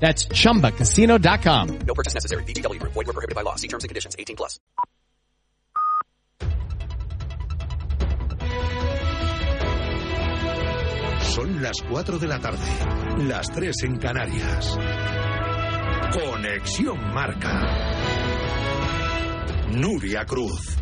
That's chumbacasino.com. No purchase necessary. VGW Group. Void were prohibited by law. See terms and conditions. 18 plus. Son las 4 de la tarde. Las 3 en Canarias. Conexión Marca. Nuria Cruz.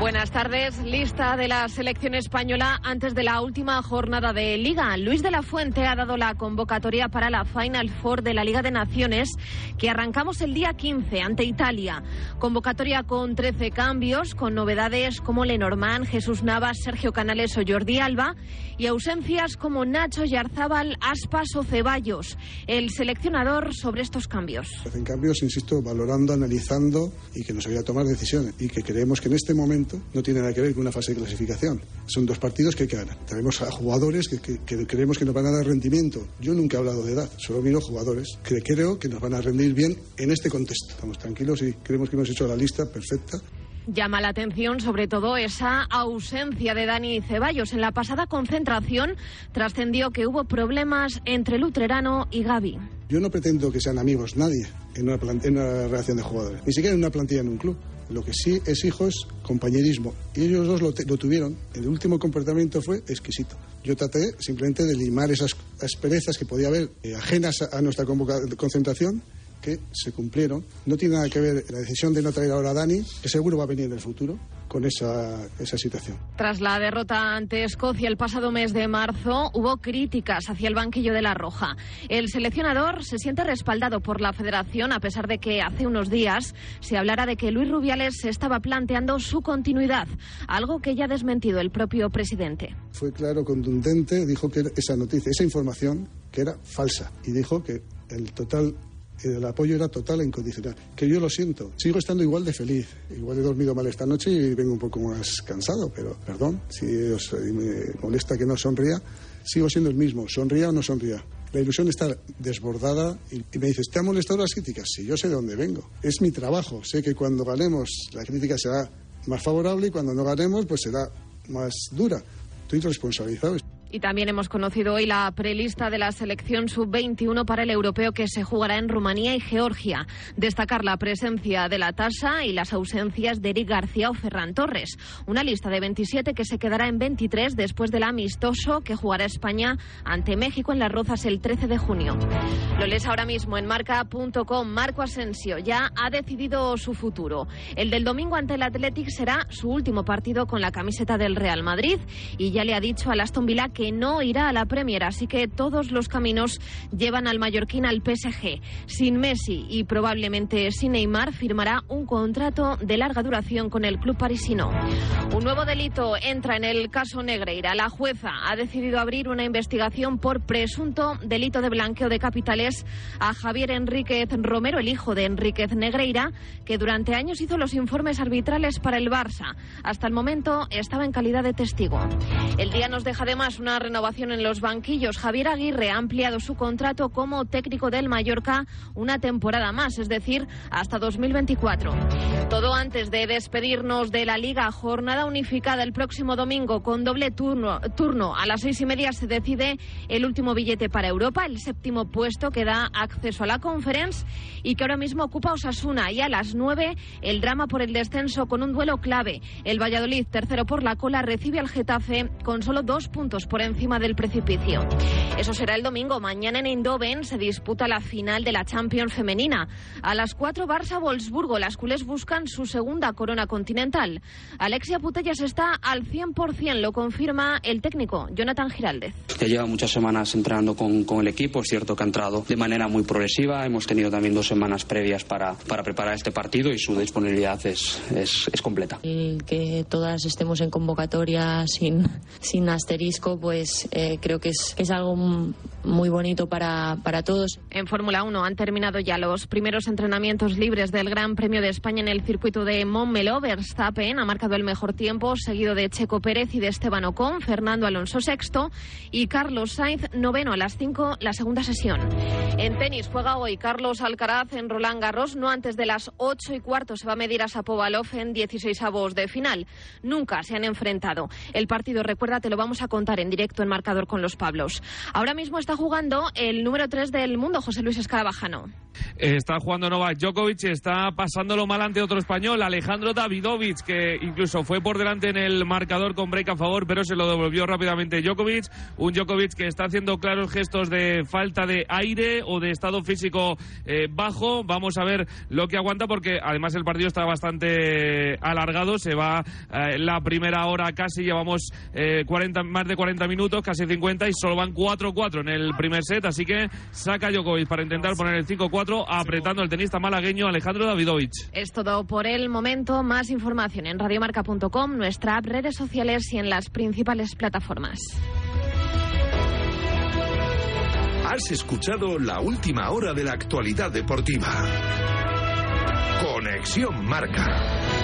Buenas tardes. Lista de la selección española antes de la última jornada de Liga. Luis de la Fuente ha dado la convocatoria para la Final Four de la Liga de Naciones que arrancamos el día 15 ante Italia. Convocatoria con 13 cambios, con novedades como Lenormand, Jesús Navas, Sergio Canales o Jordi Alba y ausencias como Nacho Yarzábal, Aspas o Ceballos. El seleccionador sobre estos cambios. Hacen cambios, insisto, valorando, analizando y que nos ayuda a tomar decisiones y que creemos que en este momento no tiene nada que ver con una fase de clasificación. Son dos partidos que hay que ganar. Tenemos a jugadores que, que, que creemos que nos van a dar rendimiento. Yo nunca he hablado de edad, solo miro jugadores que creo que nos van a rendir bien en este contexto. Estamos tranquilos y creemos que hemos hecho la lista perfecta. Llama la atención sobre todo esa ausencia de Dani Ceballos. En la pasada concentración trascendió que hubo problemas entre Lutrerano y Gaby. Yo no pretendo que sean amigos nadie en una, en una relación de jugadores, ni siquiera en una plantilla en un club. Lo que sí es hijo es compañerismo. Y ellos dos lo, lo, tuvieron. El último comportamiento fue exquisito. Yo traté simplemente de limar esas asperezas que podía haber eh, ajenas a, a nuestra concentración que se cumplieron. No tiene nada que ver la decisión de no traer ahora a Dani, que seguro va a venir en el futuro, con esa, esa situación. Tras la derrota ante Escocia el pasado mes de marzo, hubo críticas hacia el banquillo de la Roja. El seleccionador se siente respaldado por la federación, a pesar de que hace unos días se hablara de que Luis Rubiales se estaba planteando su continuidad, algo que ya ha desmentido el propio presidente. Fue claro, contundente, dijo que esa noticia, esa información, que era falsa, y dijo que el total el apoyo era total e incondicional. Que yo lo siento. Sigo estando igual de feliz. Igual he dormido mal esta noche y vengo un poco más cansado, pero perdón, si os me molesta que no sonría, sigo siendo el mismo, sonría o no sonría. La ilusión está desbordada y, y me dices, ¿te han molestado las críticas? Sí, yo sé de dónde vengo. Es mi trabajo. Sé que cuando ganemos la crítica será más favorable y cuando no ganemos pues será más dura. Estoy responsabilizado. Y también hemos conocido hoy la prelista de la selección sub-21 para el europeo que se jugará en Rumanía y Georgia. Destacar la presencia de la tasa y las ausencias de Eric García o Ferran Torres. Una lista de 27 que se quedará en 23 después del amistoso que jugará España ante México en Las Rozas el 13 de junio. Lo lees ahora mismo en marca.com. Marco Asensio ya ha decidido su futuro. El del domingo ante el Athletic será su último partido con la camiseta del Real Madrid y ya le ha dicho al Aston Villa que no irá a la Premier, así que todos los caminos llevan al mallorquín al PSG. Sin Messi y probablemente sin Neymar firmará un contrato de larga duración con el club parisino. Un nuevo delito entra en el caso Negreira. La jueza ha decidido abrir una investigación por presunto delito de blanqueo de capitales a Javier Enríquez Romero, el hijo de Enríquez Negreira, que durante años hizo los informes arbitrales para el Barça. Hasta el momento estaba en calidad de testigo. El día nos deja además una renovación en los banquillos. Javier Aguirre ha ampliado su contrato como técnico del Mallorca una temporada más, es decir, hasta 2024. Todo antes de despedirnos de la Liga, jornada unificada el próximo domingo con doble turno. turno. A las seis y media se decide el último billete para Europa, el séptimo puesto que da acceso a la Conference y que ahora mismo ocupa Osasuna. Y a las nueve el drama por el descenso con un duelo clave. El Valladolid, tercero por la cola, recibe al Getafe con solo dos puntos por encima del precipicio. Eso será el domingo. Mañana en Eindhoven se disputa la final de la Champions femenina. A las 4 Barça-Wolfsburgo. Las culés buscan su segunda corona continental. Alexia Putellas está al 100%, lo confirma el técnico Jonathan Giraldez. Ya lleva muchas semanas entrenando con, con el equipo. Es cierto que ha entrado de manera muy progresiva. Hemos tenido también dos semanas previas para, para preparar este partido y su disponibilidad es, es, es completa. El que todas estemos en convocatoria sin, sin asterisco, pues eh, creo que es, es algo muy bonito para, para todos. En Fórmula 1 han terminado ya los primeros entrenamientos libres del Gran Premio de España en el circuito de Montmeló. Verstappen ha marcado el mejor tiempo, seguido de Checo Pérez y de Esteban Ocon, Fernando Alonso sexto y Carlos Sainz noveno a las 5 la segunda sesión. En tenis juega hoy Carlos Alcaraz en Roland Garros, no antes de las 8 y cuarto se va a medir a Sapovalov en 16 avos de final. Nunca se han enfrentado. El partido, recuerda, te lo vamos a contar en directo en marcador con los Pablos. Ahora mismo está jugando el número 3 del mundo, José Luis Escarabajano. Está jugando Novak Djokovic, está pasándolo mal ante otro español, Alejandro Davidovich, que incluso fue por delante en el marcador con break a favor, pero se lo devolvió rápidamente Djokovic. Un Djokovic que está haciendo claros gestos de falta de aire o de estado físico eh, bajo. Vamos a ver lo que aguanta porque además el partido está bastante alargado. Se va eh, la primera hora casi, llevamos eh, 40, más de 40 minutos, casi 50 y solo van 4-4 en el primer set. Así que saca Djokovic para intentar poner el 5-4 apretando el tenista malagueño Alejandro Davidovich. Es todo por el momento. Más información en radiomarca.com, nuestra app, redes sociales y en las principales plataformas. Has escuchado la última hora de la actualidad deportiva. Conexión Marca.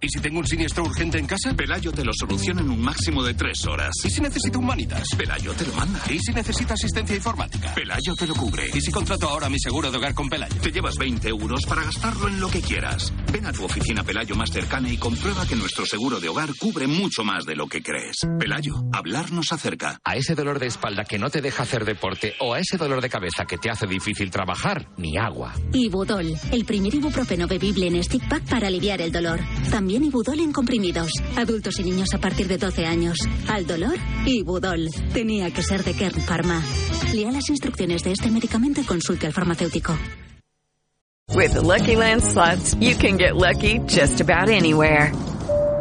¿Y si tengo un siniestro urgente en casa? Pelayo te lo soluciona en un máximo de tres horas. ¿Y si necesito un Manitas? Pelayo te lo manda. ¿Y si necesita asistencia informática? Pelayo te lo cubre. ¿Y si contrato ahora mi seguro de hogar con Pelayo? Te llevas 20 euros para gastarlo en lo que quieras. Ven a tu oficina Pelayo más cercana y comprueba que nuestro seguro de hogar cubre mucho más de lo que crees. Pelayo, hablarnos acerca. A ese dolor de espalda que no te deja hacer deporte o a ese dolor de cabeza que te hace difícil trabajar, ni agua. Ibudol, el primer ibuprofeno bebible en stick pack para aliviar el dolor. También Ibudol en comprimidos. Adultos y niños a partir de 12 años. Al dolor, Ibudol. Tenía que ser de Kern Pharma. Lea las instrucciones de este medicamento y consulte al farmacéutico. With the Lucky Land slots, you can get lucky just about anywhere.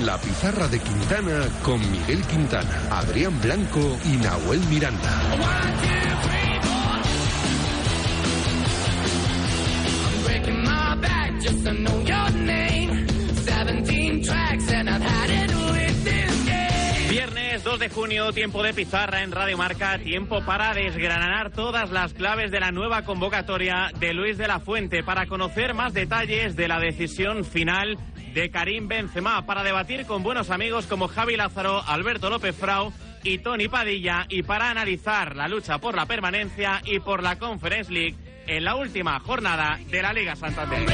La pizarra de Quintana con Miguel Quintana, Adrián Blanco y Nahuel Miranda. Viernes 2 de junio, tiempo de pizarra en Radio Marca, tiempo para desgranar todas las claves de la nueva convocatoria de Luis de la Fuente para conocer más detalles de la decisión final de Karim Benzema para debatir con buenos amigos como Javi Lázaro, Alberto López Frau y Tony Padilla y para analizar la lucha por la permanencia y por la Conference League en la última jornada de la Liga Santander.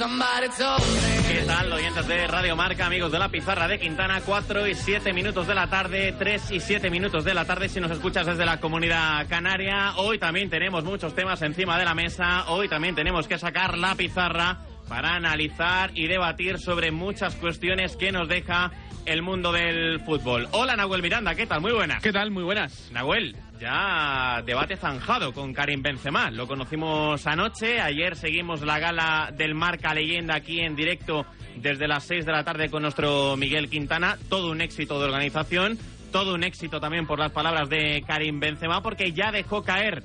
¿Qué tal, oyentes de Radio Marca, amigos de la pizarra de Quintana? 4 y 7 minutos de la tarde, 3 y 7 minutos de la tarde si nos escuchas desde la comunidad canaria. Hoy también tenemos muchos temas encima de la mesa. Hoy también tenemos que sacar la pizarra para analizar y debatir sobre muchas cuestiones que nos deja el mundo del fútbol. Hola Nahuel Miranda, ¿qué tal? Muy buenas. ¿Qué tal? Muy buenas. Nahuel, ya debate zanjado con Karim Benzema. Lo conocimos anoche, ayer seguimos la gala del Marca Leyenda aquí en directo desde las 6 de la tarde con nuestro Miguel Quintana. Todo un éxito de organización, todo un éxito también por las palabras de Karim Benzema porque ya dejó caer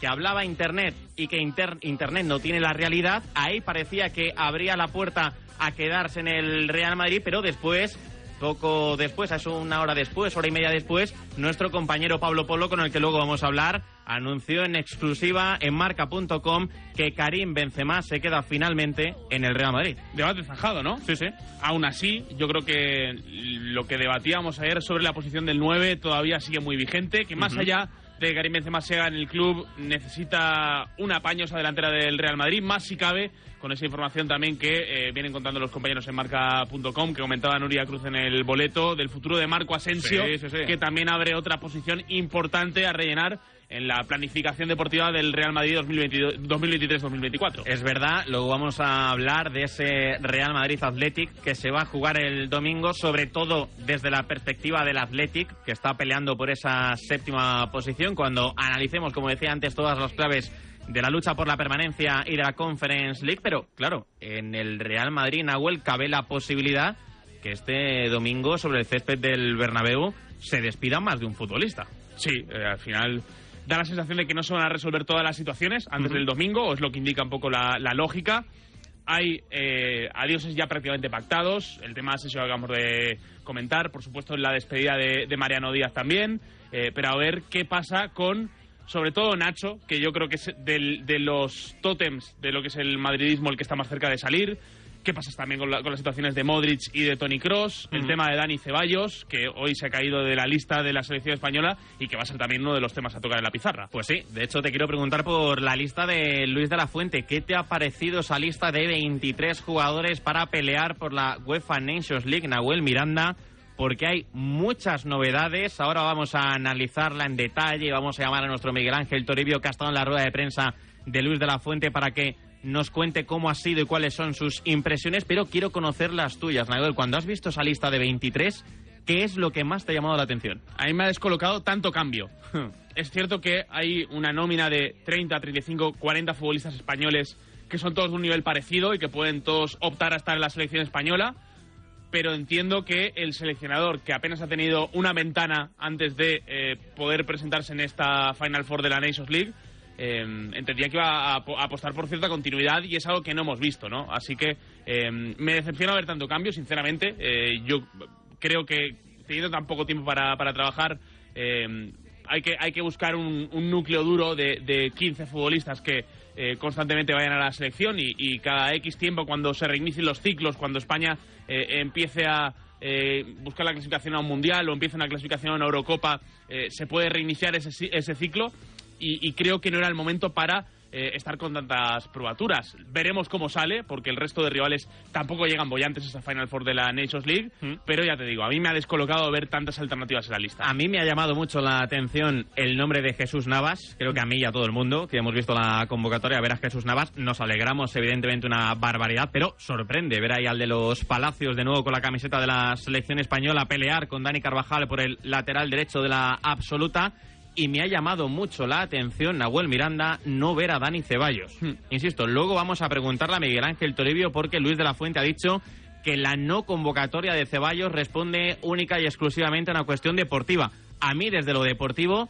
que hablaba Internet y que Internet no tiene la realidad. Ahí parecía que abría la puerta a quedarse en el Real Madrid, pero después poco después, a una hora después, hora y media después, nuestro compañero Pablo Polo, con el que luego vamos a hablar, anunció en exclusiva en marca.com que Karim Benzema se queda finalmente en el Real Madrid. Debate zanjado, ¿no? Sí, sí. Aún así, yo creo que lo que debatíamos ayer sobre la posición del 9 todavía sigue muy vigente, que más allá de Karim Benzema sea en el club, necesita un apaño esa delantera del Real Madrid, más si cabe, con esa información también que eh, vienen contando los compañeros en marca.com, que comentaba Nuria Cruz en el boleto, del futuro de Marco Asensio, Sí, sí, sí. que también abre otra posición importante a rellenar en la planificación deportiva del Real Madrid 2023-2024. Es verdad, luego vamos a hablar de ese Real Madrid Athletic que se va a jugar el domingo, sobre todo desde la perspectiva del Athletic, que está peleando por esa séptima posición. Cuando analicemos, como decía antes, todas las claves de la lucha por la permanencia y de la Conference League, pero claro, en el Real Madrid, Nahuel, cabe la posibilidad que este domingo sobre el césped del Bernabéu se despida más de un futbolista. Sí, eh, al final da la sensación de que no se van a resolver todas las situaciones antes del domingo, o es lo que indica un poco la, la lógica. Hay eh, adioses ya prácticamente pactados, el tema que acabamos de comentar, por supuesto la despedida de, de Mariano Díaz también, eh, pero a ver qué pasa con, sobre todo Nacho, que yo creo que es del- de los tótems de lo que es el madridismo el que está más cerca de salir. ¿Qué pasa también con, la- con las situaciones de Modric y de Tony Cross? El tema de Dani Ceballos, que hoy se ha caído de la lista de la selección española y que va a ser también uno de los temas a tocar en la pizarra. Pues sí, de hecho te quiero preguntar por la lista de Luis de la Fuente. ¿Qué te ha parecido esa lista de 23 jugadores para pelear por la UEFA Nations League, Nahuel Miranda? Porque hay muchas novedades. Ahora vamos a analizarla en detalle. Vamos a llamar a nuestro Miguel Ángel Toribio, que ha estado en la rueda de prensa de Luis de la Fuente, para que nos cuente cómo ha sido y cuáles son sus impresiones. Pero quiero conocer las tuyas, Nahuel. Cuando has visto esa lista de 23, ¿qué es lo que más te ha llamado la atención? A mí me ha descolocado tanto cambio. es cierto que hay una nómina de 30, 35, 40 futbolistas españoles que son todos de un nivel parecido y que pueden todos optar a estar en la selección española, pero entiendo que el seleccionador, que apenas ha tenido una ventana antes de eh, poder presentarse en esta Final Four de la Nations League, eh, entendía que iba a, apo- a apostar por cierta continuidad y es algo que no hemos visto, ¿no? Así que eh, me decepciona ver tanto cambio, sinceramente. Eh, yo creo que teniendo tan poco tiempo para, para trabajar, eh, hay, que, hay que buscar un, núcleo duro de, de 15 futbolistas que eh, constantemente vayan a la selección y, cada X tiempo, cuando se reinicien los ciclos, cuando España eh, empiece a eh, buscar la clasificación a un mundial o empiece una clasificación a una Eurocopa, eh, se puede reiniciar ese, ese ciclo y, y creo que no era el momento para eh, estar con tantas probaturas. Veremos cómo sale, porque el resto de rivales tampoco llegan bollantes a esa Final Four de la Nations League, pero ya te digo, a mí me ha descolocado ver tantas alternativas en la lista. A mí me ha llamado mucho la atención el nombre de Jesús Navas. Creo que a mí y a todo el mundo que hemos visto la convocatoria ver a Jesús Navas nos alegramos, evidentemente, una barbaridad, pero sorprende ver ahí al de los Palacios de nuevo con la camiseta de la selección española pelear con Dani Carvajal por el lateral derecho de la absoluta. Y me ha llamado mucho la atención, Nahuel Miranda, no ver a Dani Ceballos. Insisto, luego vamos a preguntarle a Miguel Ángel Toribio porque Luis de la Fuente ha dicho que la no convocatoria de Ceballos responde única y exclusivamente a una cuestión deportiva. A mí, desde lo deportivo,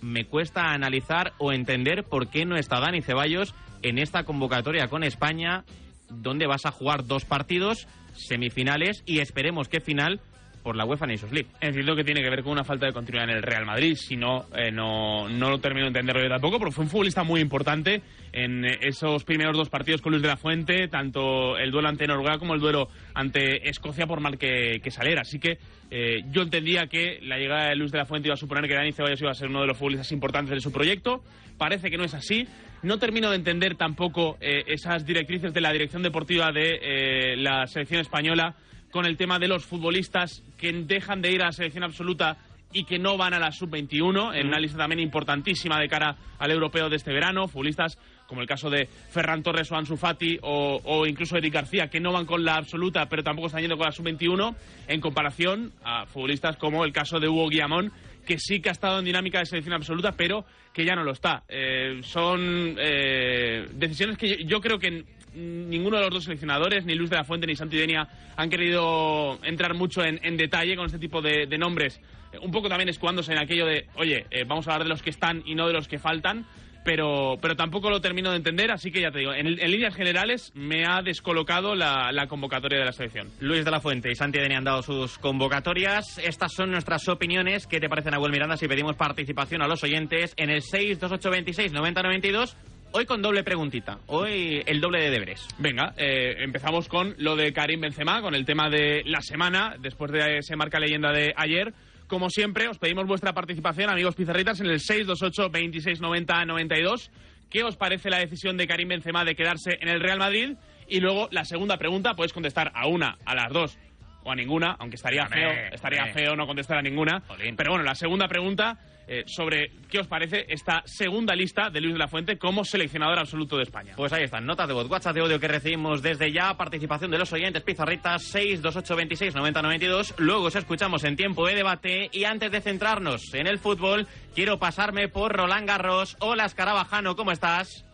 me cuesta analizar o entender por qué no está Dani Ceballos en esta convocatoria con España, donde vas a jugar dos partidos, semifinales y esperemos que final por la UEFA Nations League. Entiendo que tiene que ver con una falta de continuidad en el Real Madrid, si no, eh, no, no lo termino de entenderlo yo tampoco, porque fue un futbolista muy importante en eh, esos primeros dos partidos con Luis de la Fuente, tanto el duelo ante Noruega como el duelo ante Escocia, por mal que, que saliera. Así que eh, yo entendía que la llegada de Luis de la Fuente iba a suponer que Dani Ceballos iba a ser uno de los futbolistas importantes de su proyecto. Parece que no es así. No termino de entender tampoco eh, esas directrices de la dirección deportiva de eh, la selección española con el tema de los futbolistas que dejan de ir a la selección absoluta y que no van a la sub-21, en una lista también importantísima de cara al europeo de este verano, futbolistas como el caso de Ferran Torres o Ansu Fati o, o incluso Eric García, que no van con la absoluta pero tampoco están yendo con la sub-21, en comparación a futbolistas como el caso de Hugo Guillamón, que sí que ha estado en dinámica de selección absoluta, pero que ya no lo está. Eh, son eh, decisiones que yo, yo creo que ninguno de los dos seleccionadores, ni Luis de la Fuente ni Santi Denia, han querido entrar mucho en, detalle con este tipo de, nombres. Un poco también escudándose en aquello de, oye, eh, vamos a hablar de los que están y no de los que faltan. pero, pero tampoco lo termino de entender, así que ya te digo, en, líneas generales me ha descolocado la, convocatoria de la selección. Luis de la Fuente y Santi Deni han dado sus convocatorias. Estas son nuestras opiniones. ¿Qué te parecen, Abuel Miranda, si pedimos participación a los oyentes en el 628269092? Hoy con doble preguntita, hoy el doble de deberes. Venga, eh, empezamos con lo de Karim Benzema, con el tema de la semana, después de ese marca leyenda de ayer. Como siempre, os pedimos vuestra participación, amigos pizarritas, en el 628 2690 92. ¿Qué os parece la decisión de Karim Benzema de quedarse en el Real Madrid? Y luego la segunda pregunta, podéis contestar a una, a las dos o a ninguna, aunque estaría feo, estaría feo no contestar a ninguna. Pero bueno, la segunda pregunta eh, sobre qué os parece esta segunda lista de Luis de la Fuente como seleccionador absoluto de España. Pues ahí están, notas de voz, WhatsApp de odio que recibimos desde ya, participación de los oyentes, pizarritas 62826 9092. Luego os escuchamos en tiempo de debate y antes de centrarnos en el fútbol, quiero pasarme por Roland Garros. Hola, Escarabajano, ¿cómo estás?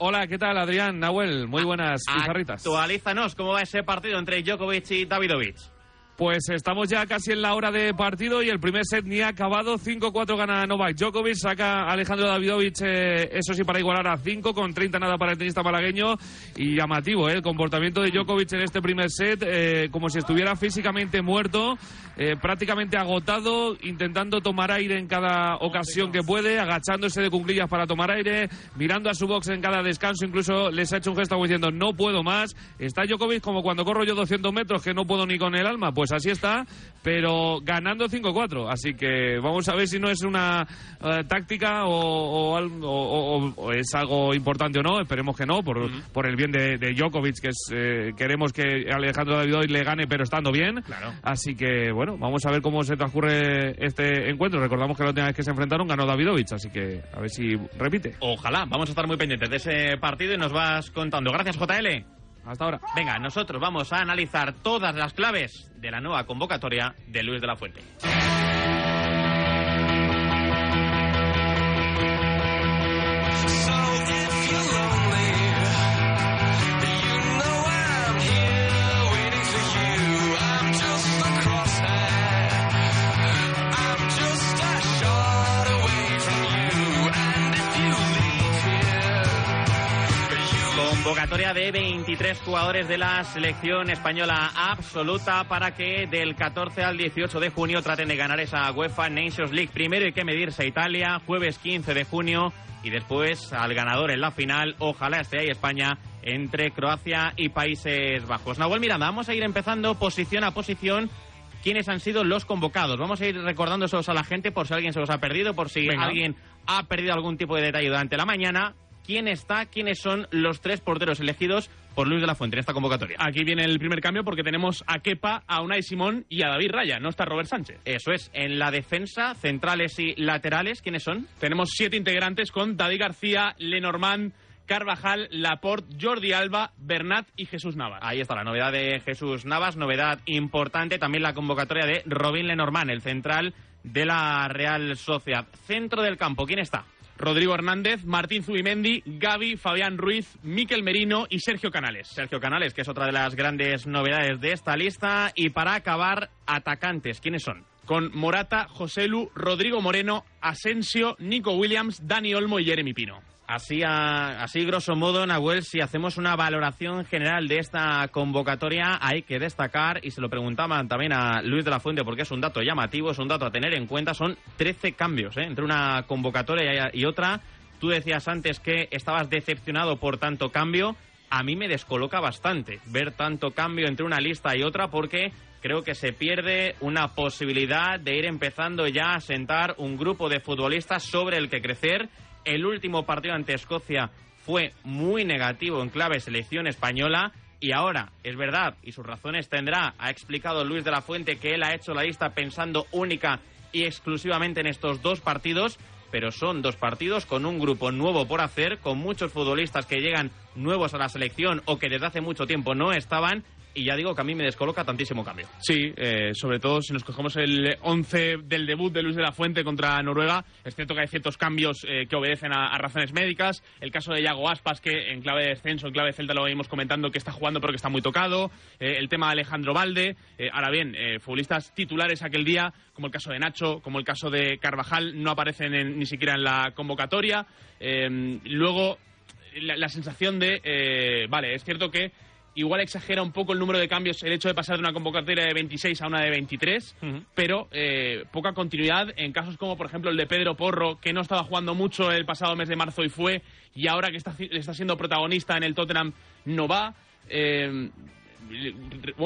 Hola, ¿qué tal, Adrián? Nahuel, muy buenas pizarritas. Actualízanos, ¿cómo va ese partido entre Djokovic y Davidovich? Pues estamos ya casi en la hora de partido y el primer set ni ha acabado. 5-4 gana Novak Djokovic, saca Alejandro Davidovich, eh, eso sí, para igualar a 5, con 30 nada para el tenista malagueño. Y llamativo, eh, el comportamiento de Djokovic en este primer set, eh, como si estuviera físicamente muerto, prácticamente agotado, intentando tomar aire en cada ocasión que puede, agachándose de cunclillas para tomar aire, mirando a su box en cada descanso, incluso les ha hecho un gesto diciendo no puedo más. Está Djokovic como cuando corro yo 200 metros que no puedo ni con el alma, pues así está, pero ganando 5-4. Así que vamos a ver si no es una uh, táctica o, o, o, o, es algo importante o no. Esperemos que no, por, uh -huh. por el bien de, de Djokovic, que es, eh, queremos que Alejandro Davidovich le gane, pero estando bien. Claro. Así que, bueno, vamos a ver cómo se transcurre este encuentro. Recordamos que la última vez que se enfrentaron ganó Davidovich, así que a ver si repite. Ojalá, vamos a estar muy pendientes de ese partido y nos vas contando. Gracias, JL. Hasta ahora. Venga, nosotros vamos a analizar todas las claves de la nueva convocatoria de Luis de la Fuente. Convocatoria de 23 jugadores de la selección española absoluta para que del 14 al 18 de junio traten de ganar esa UEFA Nations League. Primero hay que medirse a Italia, jueves 15 de junio, y después al ganador en la final, ojalá esté ahí España, entre Croacia y Países Bajos. Nahuel Miranda, vamos a ir empezando posición a posición quiénes han sido los convocados. Vamos a ir recordándoselos a la gente por si alguien se los ha perdido, por si Venga. alguien ha perdido algún tipo de detalle durante la mañana quién está, quiénes son los tres porteros elegidos por Luis de la Fuente en esta convocatoria. Aquí viene el primer cambio porque tenemos a Kepa, a Unai Simón y a David Raya, no está Robert Sánchez. Eso es, en la defensa, centrales y laterales, ¿quiénes son? Tenemos siete integrantes con David García, Lenormand, Carvajal, Laporte, Jordi Alba, Bernat y Jesús Navas. Ahí está la novedad de Jesús Navas, novedad importante también la convocatoria de Robin Lenormand, el central de la Real Sociedad. Centro del campo, ¿quién está? Rodrigo Hernández, Martín Zubimendi, Gaby, Fabián Ruiz, Miquel Merino y Sergio Canales. Sergio Canales, que es otra de las grandes novedades de esta lista. Y para acabar, atacantes, ¿quiénes son? Con Morata, Joselu, Rodrigo Moreno, Asensio, Nico Williams, Dani Olmo y Jeremy Pino. Así, a, así grosso modo, Nahuel, si hacemos una valoración general de esta convocatoria, hay que destacar, y se lo preguntaban también a Luis de la Fuente, porque es un dato llamativo, es un dato a tener en cuenta, son 13 cambios ¿eh? entre una convocatoria y otra. Tú decías antes que estabas decepcionado por tanto cambio. A mí me descoloca bastante ver tanto cambio entre una lista y otra, porque creo que se pierde una posibilidad de ir empezando ya a sentar un grupo de futbolistas sobre el que crecer el último partido ante Escocia fue muy negativo en clave selección española y ahora, es verdad, y sus razones tendrá, ha explicado Luis de la Fuente que él ha hecho la lista pensando única y exclusivamente en estos dos partidos, pero son dos partidos con un grupo nuevo por hacer, con muchos futbolistas que llegan nuevos a la selección o que desde hace mucho tiempo no estaban y ya digo que a mí me descoloca tantísimo cambio. Sí, eh, sobre todo si nos cogemos el 11 del debut de Luis de la Fuente contra Noruega, es cierto que hay ciertos cambios eh, que obedecen a, razones médicas. El caso de Yago Aspas, que en clave de descenso, en clave de Celta lo venimos comentando, que está jugando pero que está muy tocado. Eh, el tema de Alejandro Valde. Ahora bien, futbolistas titulares aquel día, como el caso de Nacho, como el caso de Carvajal, no aparecen en- ni siquiera en la convocatoria. Luego, la, sensación de, vale, es cierto que igual exagera un poco el número de cambios el hecho de pasar de una convocatoria de 26 a una de 23, pero eh, poca continuidad en casos como, por ejemplo, el de Pedro Porro, que no estaba jugando mucho el pasado mes de marzo y fue, y ahora que está, está siendo protagonista en el Tottenham, no va. Eh,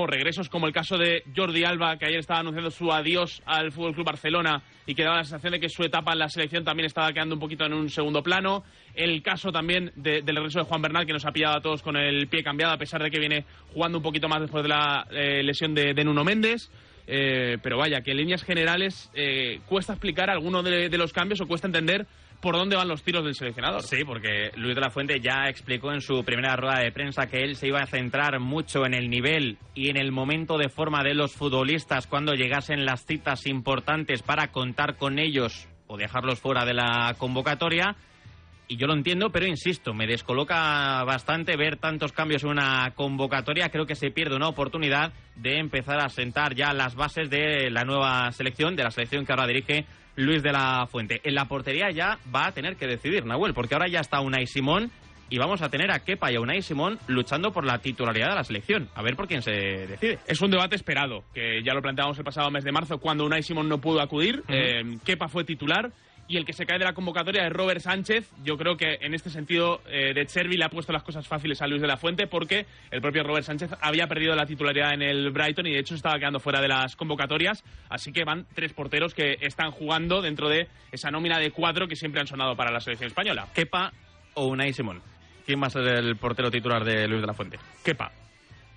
regresos como el caso de Jordi Alba, que ayer estaba anunciando su adiós al Fútbol Club Barcelona y que daba la sensación de que su etapa en la selección también estaba quedando un poquito en un segundo plano. El caso también de- del regreso de Juan Bernal, que nos ha pillado a todos con el pie cambiado, a pesar de que viene jugando un poquito más después de la eh, lesión de, Nuno Méndez. Eh, pero vaya, que en líneas generales eh, cuesta explicar alguno de los cambios o cuesta entender por dónde van los tiros del seleccionador. Sí, porque Luis de la Fuente ya explicó en su primera rueda de prensa que él se iba a centrar mucho en el nivel y en el momento de forma de los futbolistas cuando llegasen las citas importantes para contar con ellos o dejarlos fuera de la convocatoria. Y yo lo entiendo, pero insisto, me descoloca bastante ver tantos cambios en una convocatoria. Creo que se pierde una oportunidad de empezar a sentar ya las bases de la nueva selección, de la selección que ahora dirige Luis de la Fuente. En la portería ya va a tener que decidir Nahuel, porque ahora ya está Unai Simón y vamos a tener a Kepa y a Unai Simón luchando por la titularidad de la selección. A ver por quién se decide. Es un debate esperado, que ya lo planteábamos el pasado mes de marzo cuando Unai Simón no pudo acudir. Eh, Kepa fue titular y el que se cae de la convocatoria es Robert Sánchez. Yo creo que en este sentido eh, de Chervi le ha puesto las cosas fáciles a Luis de la Fuente porque el propio Robert Sánchez había perdido la titularidad en el Brighton y de hecho estaba quedando fuera de las convocatorias. Así que van tres porteros que están jugando dentro de esa nómina de cuatro que siempre han sonado para la selección española. Kepa o Unai Simón. ¿Quién va a ser el portero titular de Luis de la Fuente? Kepa.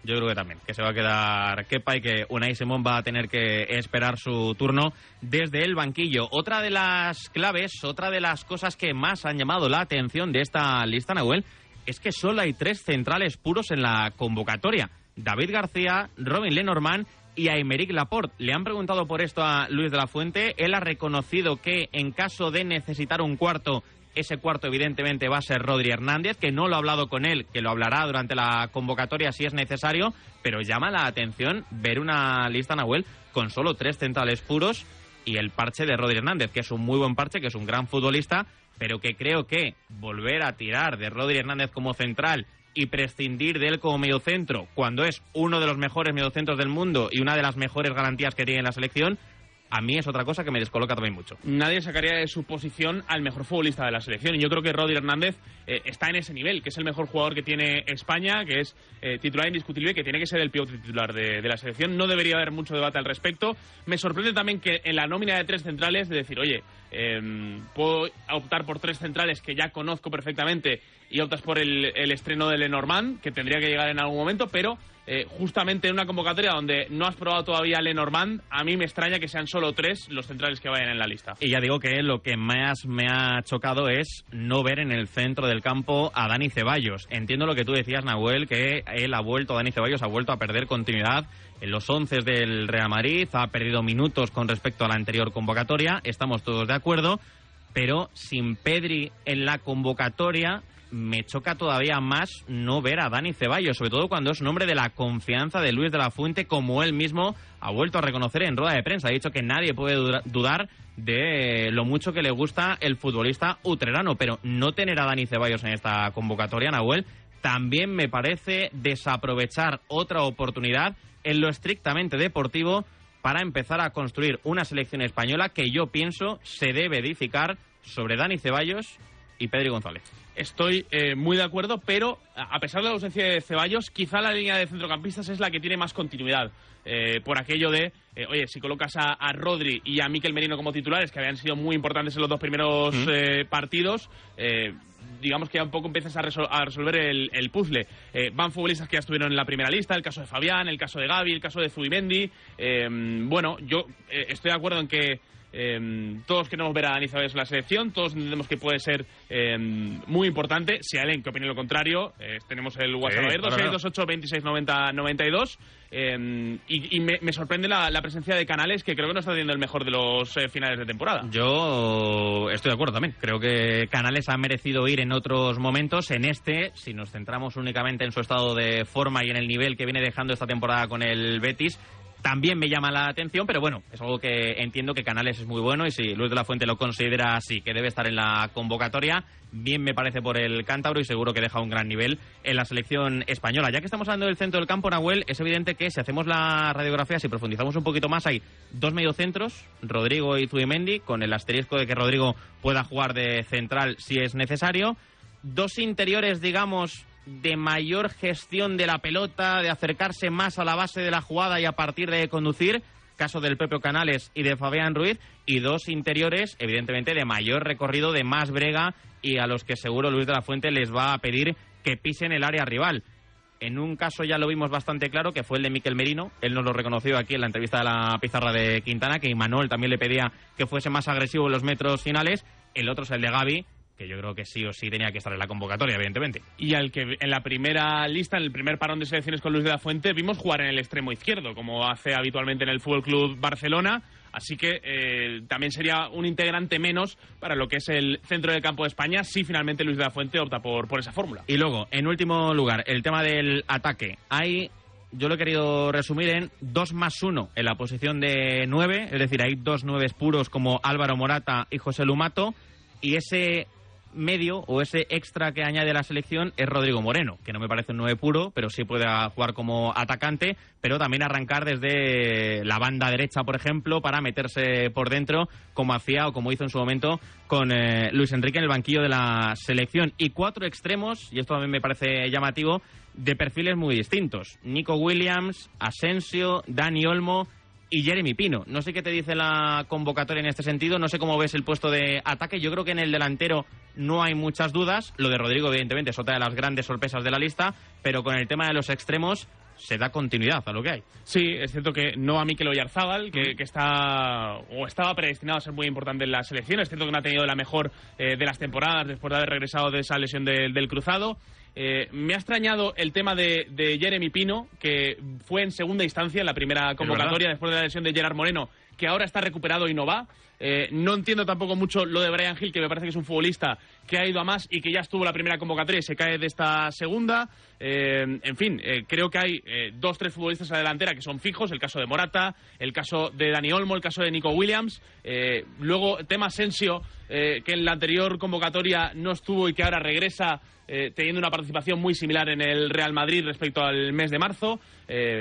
Yo creo que también, que se va a quedar Kepa y que Unai Simón va a tener que esperar su turno desde el banquillo. Otra de las claves, otra de las cosas que más han llamado la atención de esta lista, Nahuel, es que solo hay tres centrales puros en la convocatoria. David García, Robin Lenormand y a Aymeric Laporte. Le han preguntado por esto a Luis de la Fuente. Él ha reconocido que en caso de necesitar un cuarto, ese cuarto evidentemente va a ser Rodri Hernández, que no lo ha hablado con él, que lo hablará durante la convocatoria si es necesario, pero llama la atención ver una lista, Nahuel, con solo tres centrales puros y el parche de Rodri Hernández, que es un muy buen parche, que es un gran futbolista, pero que creo que volver a tirar de Rodri Hernández como central y prescindir de él como mediocentro, cuando es uno de los mejores mediocentros del mundo y una de las mejores garantías que tiene la selección, a mí es otra cosa que me descoloca también mucho. nadie sacaría de su posición al mejor futbolista de la selección. Y yo creo que Rodri Hernández eh, está en ese nivel, que es el mejor jugador que tiene España, que es eh, titular indiscutible, que tiene que ser el pivote titular de, la selección. No debería haber mucho debate al respecto. Me sorprende también que en la nómina de tres centrales, de decir, oye, eh, puedo optar por tres centrales que ya conozco perfectamente y optas por el, el estreno de Lenormand, que tendría que llegar en algún momento, pero eh, justamente en una convocatoria donde no has probado todavía Lenormand, a mí me extraña que sean solo tres los centrales que vayan en la lista. Y ya digo que lo que más me ha chocado es no ver en el centro del campo a Dani Ceballos. Entiendo lo que tú decías, Nahuel, que él ha vuelto, Dani Ceballos ha vuelto a perder continuidad en los once del Real Madrid, ha perdido minutos con respecto a la anterior convocatoria, estamos todos de acuerdo, pero sin Pedri en la convocatoria me choca todavía más no ver a Dani Ceballos, sobre todo cuando es un hombre de la confianza de Luis de la Fuente, como él mismo ha vuelto a reconocer en rueda de prensa. Ha dicho que nadie puede dudar de lo mucho que le gusta el futbolista utrerano, pero no tener a Dani Ceballos en esta convocatoria, Nahuel, también me parece desaprovechar otra oportunidad en lo estrictamente deportivo para empezar a construir una selección española que yo pienso se debe edificar sobre Dani Ceballos y Pedri González. Estoy eh, muy de acuerdo, pero a pesar de la ausencia de Ceballos, quizá la línea de centrocampistas es la que tiene más continuidad. Eh, por aquello de, eh, oye, si colocas a, a Rodri y a Miquel Merino como titulares, que habían sido muy importantes en los dos primeros Mm. eh, partidos, eh, digamos que ya un poco empiezas a, resol- a resolver el, el puzzle. Eh, van futbolistas que ya estuvieron en la primera lista, el caso de Fabián, el caso de Gaby, el caso de Zubimendi. Eh, bueno, yo eh, estoy de acuerdo en que Eh, todos queremos ver a Dani Ceballos en la selección, todos entendemos que puede ser eh, muy importante. Si alguien que opine lo contrario, eh, tenemos el WhatsApp Sí, abierto, claro, 628 26 90 92. Eh, y y me, me sorprende la, la presencia de Canales, que creo que no está teniendo el mejor de los eh, finales de temporada. Yo estoy de acuerdo también. Creo que Canales ha merecido ir en otros momentos. En este, si nos centramos únicamente en su estado de forma y en el nivel que viene dejando esta temporada con el Betis, también me llama la atención, pero bueno, es algo que entiendo que Canales es muy bueno y si Luis de la Fuente lo considera así, que debe estar en la convocatoria, bien me parece por el cántabro y seguro que deja un gran nivel en la selección española. Ya que estamos hablando del centro del campo, Nahuel, es evidente que si hacemos la radiografía, si profundizamos un poquito más, hay dos mediocentros, Rodrigo y Zubimendi, con el asterisco de que Rodrigo pueda jugar de central si es necesario. Dos interiores, digamos, de mayor gestión de la pelota, de acercarse más a la base de la jugada y a partir de conducir, caso del Pepe Canales y de Fabián Ruiz, y dos interiores, evidentemente, de mayor recorrido, de más brega y a los que seguro Luis de la Fuente les va a pedir que pisen el área rival. En un caso ya lo vimos bastante claro, que fue el de Miquel Merino. Él nos lo reconoció aquí en la entrevista de la pizarra de Quintana, que Imanol también le pedía que fuese más agresivo en los metros finales. El otro es el de Gaby, que yo creo que sí o sí tenía que estar en la convocatoria, evidentemente. y al que en la primera lista, en el primer parón de selecciones con Luis de la Fuente, vimos jugar en el extremo izquierdo, como hace habitualmente en el Fútbol Club Barcelona. Así que eh, también sería un integrante menos para lo que es el centro del campo de España si finalmente Luis de la Fuente opta por, por esa fórmula. Y luego, en último lugar, el tema del ataque. Hay, yo lo he querido resumir en 2 más 1 en la posición de 9, es decir, hay dos nueves puros como Álvaro Morata y José Lumato, y ese medio o ese extra que añade la selección es Rodrigo Moreno, que no me parece un 9 puro, pero sí puede jugar como atacante, pero también arrancar desde la banda derecha, por ejemplo, para meterse por dentro, como hacía o como hizo en su momento con eh, Luis Enrique en el banquillo de la selección. Y cuatro extremos, y esto también me parece llamativo, de perfiles muy distintos. Nico Williams, Asensio, Dani Olmo y Jeremy Pino. No sé qué te dice la convocatoria en este sentido, no sé cómo ves el puesto de ataque. Yo creo que en el delantero no hay muchas dudas. Lo de Rodrigo, evidentemente, es otra de las grandes sorpresas de la lista, pero con el tema de los extremos se da continuidad a lo que hay. Sí, es cierto que no a Mikel Oyarzábal, que, que está o estaba predestinado a ser muy importante en la selección. Es cierto que no ha tenido la mejor eh, de las temporadas después de haber regresado de esa lesión del- del cruzado. Eh, me ha extrañado el tema de, de Jeremy Pino, que fue en segunda instancia en la primera convocatoria después de la lesión de Gerard Moreno, que ahora está recuperado y no va. Eh, no entiendo tampoco mucho lo de Brian Hill, que me parece que es un futbolista que ha ido a más y que ya estuvo la primera convocatoria y se cae de esta segunda. Eh, en fin, eh, creo que hay dos, tres futbolistas a la delantera que son fijos, el caso de Morata, el caso de Dani Olmo, el caso de Nico Williams. Luego, tema Asensio, eh, que en la anterior convocatoria no estuvo y que ahora regresa teniendo una participación muy similar en el Real Madrid respecto al mes de marzo.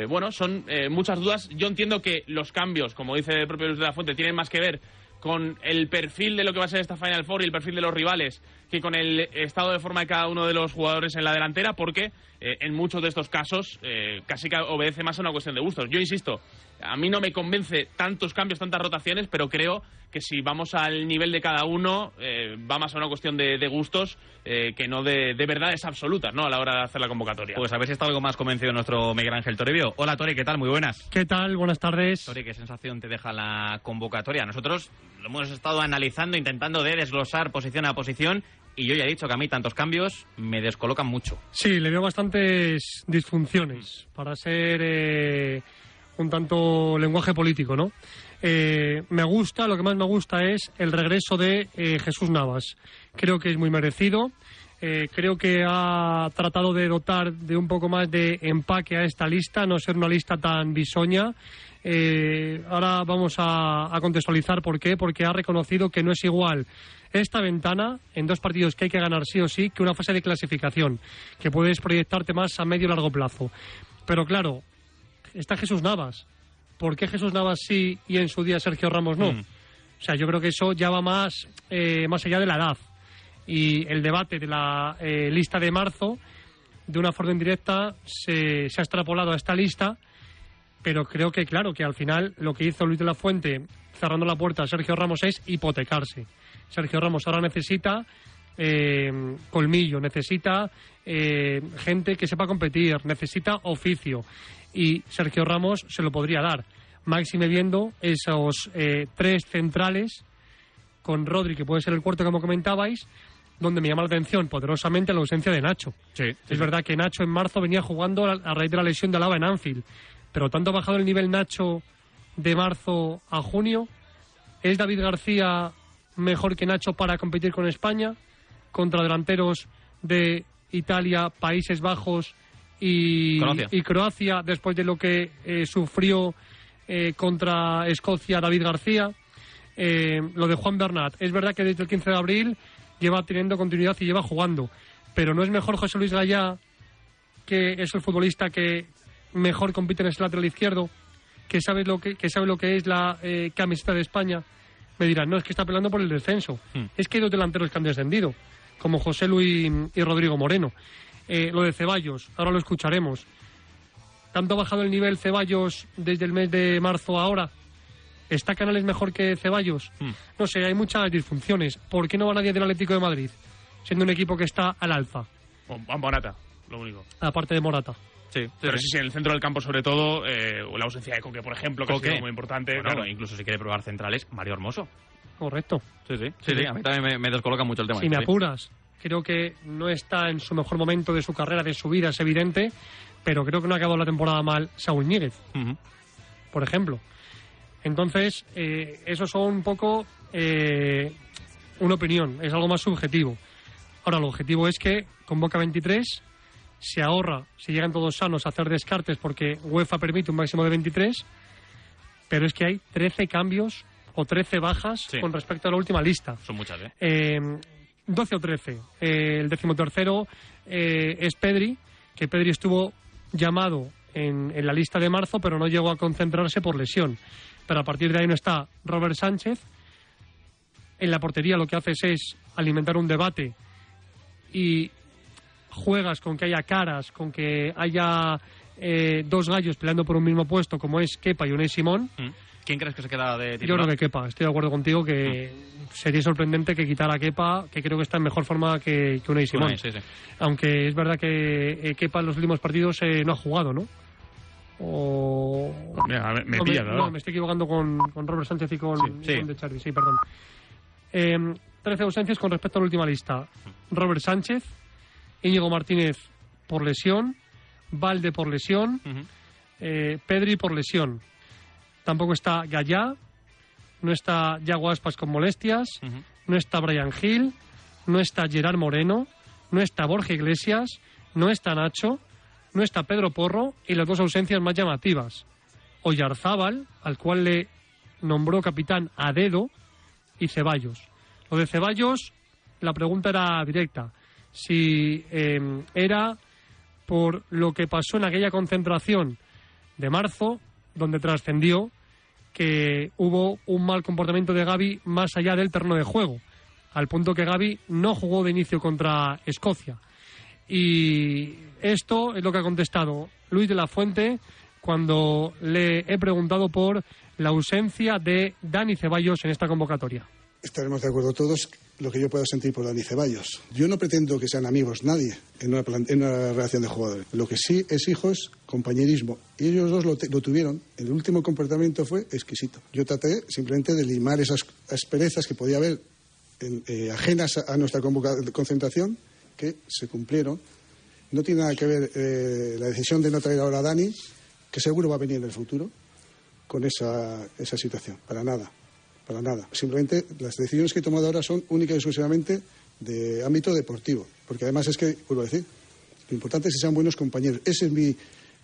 Bueno, son muchas dudas. Yo entiendo que los cambios, como dice el propio Luis de la Fuente, tienen más que ver con el perfil de lo que va a ser esta Final Four y el perfil de los rivales que con el estado de forma de cada uno de los jugadores en la delantera, porque eh, en muchos de estos casos eh, casi que obedece más a una cuestión de gustos. Yo insisto, a mí no me convence tantos cambios, tantas rotaciones, pero creo que si vamos al nivel de cada uno, eh, va más a una cuestión de, de gustos eh, que no de, de verdades absolutas ¿no? a la hora de hacer la convocatoria. Pues a ver si está algo más convencido nuestro Miguel Ángel Toribio. Hola Tori, ¿qué tal? Muy buenas. ¿Qué tal? Buenas tardes. Tori, ¿qué sensación te deja la convocatoria? Nosotros lo hemos estado analizando, intentando de desglosar posición a posición y yo ya he dicho que a mí tantos cambios me descolocan mucho. Sí, le veo bastantes disfunciones para ser eh, un tanto lenguaje político, ¿no? Eh, me gusta, lo que más me gusta es el regreso de eh, Jesús Navas. Creo que es muy merecido. Eh, creo que ha tratado de dotar de un poco más de empaque a esta lista, no ser una lista tan bisoña. Ahora vamos a, a contextualizar por qué, porque ha reconocido que no es igual esta ventana en dos partidos que hay que ganar sí o sí que una fase de clasificación, que puedes proyectarte más a medio y largo plazo. Pero claro, está Jesús Navas. ¿Por qué Jesús Navas sí y en su día Sergio Ramos no? Mm. O sea, yo creo que eso ya va más, eh, más allá de la edad. Y el debate de la eh, lista de marzo, de una forma indirecta, se, se ha extrapolado a esta lista, pero creo que, claro, que al final lo que hizo Luis de la Fuente cerrando la puerta a Sergio Ramos es hipotecarse. Sergio Ramos ahora necesita eh, colmillo, necesita eh, gente que sepa competir, necesita oficio. Y Sergio Ramos se lo podría dar. máxime viendo esos eh, tres centrales con Rodri, que puede ser el cuarto como comentabais, donde me llama la atención poderosamente la ausencia de Nacho. es verdad que Nacho en marzo venía jugando a a raíz de la lesión de Alaba en Anfield, pero tanto ha bajado el nivel Nacho de marzo a junio. ¿Es David García mejor que Nacho para competir con España contra delanteros de Italia, Países Bajos y Croacia, y Croacia después de lo que eh, sufrió eh, contra Escocia David García? Eh, lo de Juan Bernat. Es verdad que desde el 15 de abril lleva teniendo continuidad y lleva jugando, pero ¿no es mejor José Luis Gallá, que es el futbolista que mejor compite en ese lateral izquierdo, que sabe lo que, que sabe lo que es la eh, camiseta de España? Me dirán, no, es que está peleando por el descenso. Hmm. Es que hay dos delanteros que han descendido, como José Luis y Rodrigo Moreno. Eh, lo de Ceballos, ahora lo escucharemos. ¿Tanto ha bajado el nivel Ceballos desde el mes de marzo a ahora? ¿Está Canales mejor que Ceballos? Hmm. No sé, hay muchas disfunciones. ¿Por qué no va nadie del Atlético de Madrid? Siendo un equipo que está al alza, Con Morata, lo único. aparte de Morata. Sí, Pero sí, sí, en el centro del campo, sobre todo, eh, o la ausencia de Coque, por ejemplo, que ha sido muy importante. Bueno, claro. incluso si quiere probar centrales, Mario Hermoso. Correcto. Sí, sí. Sí, sí, a mí también me, me descoloca mucho el tema. Si me sí. apuras, creo que no está en su mejor momento de su carrera, de su vida, es evidente, pero creo que no ha acabado la temporada mal Saúl Ñíguez, por ejemplo. Entonces, eh, eso son un poco eh, una opinión, es algo más subjetivo. Ahora, el objetivo es que convoca 23, se ahorra, si llegan todos sanos, a hacer descartes porque UEFA permite un máximo de 23, pero es que hay 13 cambios o 13 bajas Sí. con respecto a la última lista. Son muchas, ¿eh? Eh, 12 o 13. Eh, el decimotercero eh, es Pedri, que Pedri estuvo llamado en, en la lista de marzo, pero no llegó a concentrarse por lesión. Pero a partir de ahí no está Robert Sánchez. En la portería lo que haces es alimentar un debate y juegas con que haya caras, con que haya eh, dos gallos peleando por un mismo puesto, como es Kepa y Unai Simón. Mm. ¿Quién crees que se queda de Yo titular? creo que Kepa, estoy de acuerdo contigo que sería sorprendente que quitara a Kepa, que creo que está en mejor forma que, que Unai Simón. Unai, sí, sí. Aunque es verdad que eh, Kepa en los últimos partidos eh, no ha jugado, ¿no? O... Mira, me, me no, pilla, me, ¿verdad? no, me estoy equivocando con, con Robert Sánchez y con, Sí, con De Charlie, sí, perdón. Eh, 13 ausencias con respecto a la última lista. Robert Sánchez, Íñigo Martínez por lesión, Valde por lesión, eh, Pedri por lesión. Tampoco está Gallá, no está Yago Aspas con molestias, no está Brian Hill, no está Gerard Moreno, no está Borja Iglesias, no está Nacho, no está Pedro Porro y las dos ausencias más llamativas. Oyarzábal, al cual le nombró capitán a dedo, y Ceballos. Lo de Ceballos, la pregunta era directa. Si eh, era por lo que pasó en aquella concentración de marzo, donde trascendió que hubo un mal comportamiento de Gaby más allá del terreno de juego, al punto que Gaby no jugó de inicio contra Escocia. Y esto es lo que ha contestado Luis de la Fuente cuando le he preguntado por la ausencia de Dani Ceballos en esta convocatoria. Estaremos de acuerdo todos lo que yo pueda sentir por Dani Ceballos. Yo no pretendo que sean amigos nadie en una, en una relación de jugadores. Lo que sí es hijos, compañerismo. Y ellos dos lo, lo tuvieron. El último comportamiento fue exquisito. Yo traté simplemente de limar esas asperezas que podía haber en- eh, ajenas a, a nuestra concentración, que se cumplieron. No tiene nada que ver eh, la decisión de no traer ahora a Dani, que seguro va a venir en el futuro, con esa, esa situación. Para nada. Para nada. Simplemente las decisiones que he tomado ahora son únicas y exclusivamente de ámbito deportivo. Porque además es que, vuelvo a decir, lo importante es que sean buenos compañeros. Esa es mi,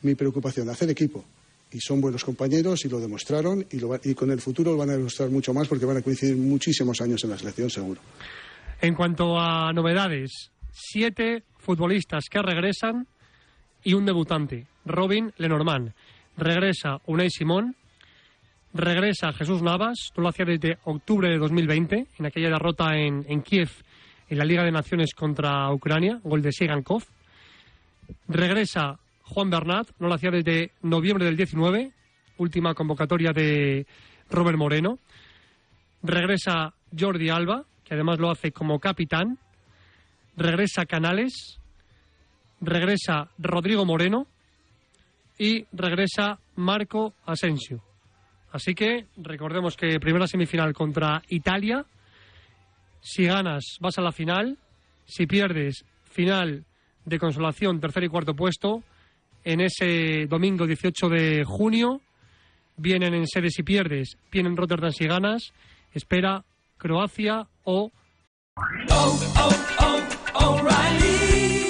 mi preocupación, hacer equipo. Y son buenos compañeros y lo demostraron y, lo y con el futuro lo van a demostrar mucho más porque van a coincidir muchísimos años en la selección, seguro. En cuanto a novedades, siete futbolistas que regresan y un debutante, Robin Lenormand. Regresa Unai Simón, regresa Jesús Navas, tú lo hacía desde octubre de 2020, en aquella derrota en, en Kiev, en la Liga de Naciones contra Ucrania, gol de Sigankov. Regresa Juan Bernat, no lo hacía desde noviembre del 19, última convocatoria de Robert Moreno. Regresa Jordi Alba, que además lo hace como capitán. Regresa Canales. Regresa Rodrigo Moreno. Y regresa Marco Asensio. Así que recordemos que primera semifinal contra Italia. Si ganas, vas a la final. Si pierdes, final de consolación, tercer y cuarto puesto. En ese domingo 18 de junio vienen en sede si pierdes, vienen Rotterdam si ganas. Espera Croacia o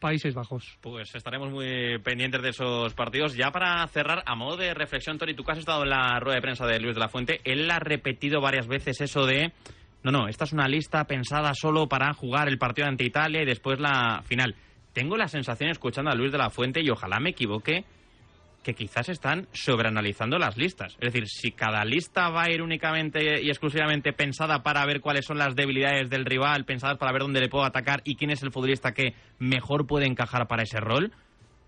Países Bajos. Pues estaremos muy pendientes de esos partidos. Ya para cerrar, a modo de reflexión, Tori, tú que has estado en la rueda de prensa de Luis de la Fuente, él ha repetido varias veces eso de, no, no, esta es una lista pensada solo para jugar el partido ante Italia y después la final. Tengo la sensación, escuchando a Luis de la Fuente, y ojalá me equivoque, que quizás están sobreanalizando las listas. Es decir, si cada lista va a ir únicamente y exclusivamente pensada para ver cuáles son las debilidades del rival, pensadas para ver dónde le puedo atacar y quién es el futbolista que mejor puede encajar para ese rol,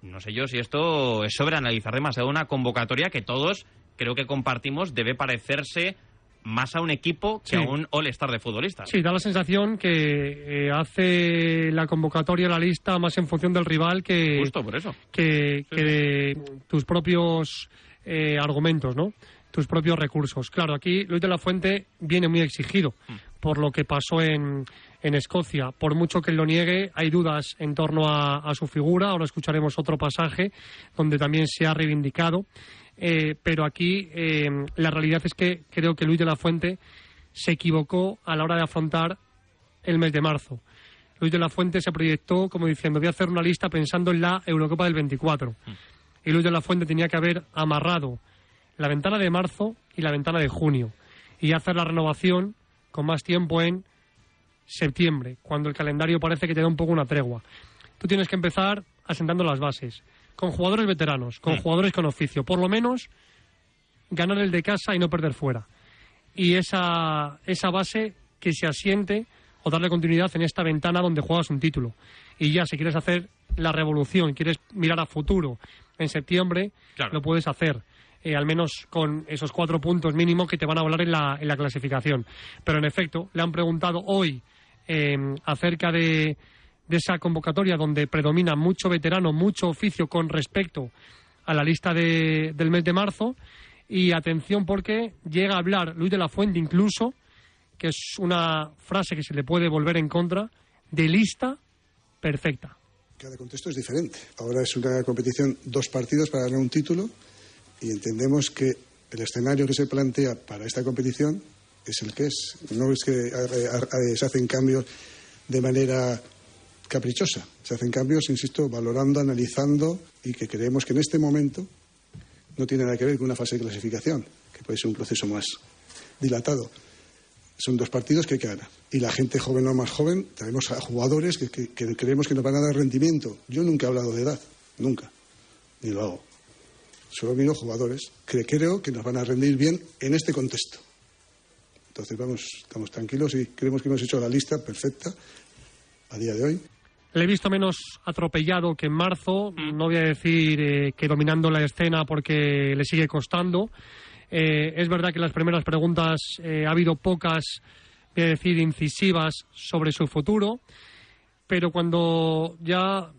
no sé yo si esto es sobreanalizar demasiado una convocatoria que todos creo que compartimos debe parecerse más a un equipo que Sí. a un all-star de futbolistas. Sí, da la sensación que eh, hace la convocatoria, la lista, más en función del rival que, Justo por eso. que, que de tus propios eh, argumentos, ¿no? Tus propios recursos. Claro, aquí Luis de la Fuente viene muy exigido por lo que pasó en, en Escocia. Por mucho que lo niegue, hay dudas en torno a, a su figura. Ahora escucharemos otro pasaje donde también se ha reivindicado. Eh, pero aquí eh, la realidad es que creo que Luis de la Fuente se equivocó a la hora de afrontar el mes de marzo. Luis de la Fuente se proyectó como diciendo voy a hacer una lista pensando en la Eurocopa del 24. Y Luis de la Fuente tenía que haber amarrado la ventana de marzo y la ventana de junio y hacer la renovación con más tiempo en septiembre, cuando el calendario parece que te da un poco una tregua. Tú tienes que empezar asentando las bases, con jugadores veteranos, con jugadores con oficio, por lo menos ganar el de casa y no perder fuera. Y esa, esa base que se asiente o darle continuidad en esta ventana donde juegas un título. Y ya, si quieres hacer la revolución, quieres mirar a futuro en septiembre, lo puedes hacer. eh, al menos con esos cuatro puntos mínimo que te van a volar en la, en la clasificación. Pero en efecto, le han preguntado hoy eh, acerca de, de esa convocatoria donde predomina mucho veterano, mucho oficio con respecto a la lista de- del mes de marzo. Y atención porque llega a hablar Luis de la Fuente incluso, que es una frase que se le puede volver en contra, de lista perfecta. Cada contexto es diferente. Ahora es una competición, dos partidos para ganar un título y entendemos que el escenario que se plantea para esta competición es el que es. No es que eh, eh, se hacen cambios de manera caprichosa. Se hacen cambios, insisto, valorando, analizando y que creemos que en este momento no tiene nada que ver con una fase de clasificación, que puede ser un proceso más dilatado. Son dos partidos que hay que ganar. Y la gente joven o más joven, tenemos a jugadores que, que- que creemos que nos van a dar rendimiento. Yo nunca he hablado de edad, nunca, ni lo hago. Solo miro jugadores que creo que nos van a rendir bien en este contexto. Entonces vamos, estamos tranquilos y creemos que hemos hecho la lista perfecta a día de hoy. Le he visto menos atropellado que en marzo. No voy a decir eh, que dominando la escena porque le sigue costando. Eh, es verdad que en las primeras preguntas eh, ha habido pocas, voy a decir, incisivas sobre su futuro. Pero cuando ya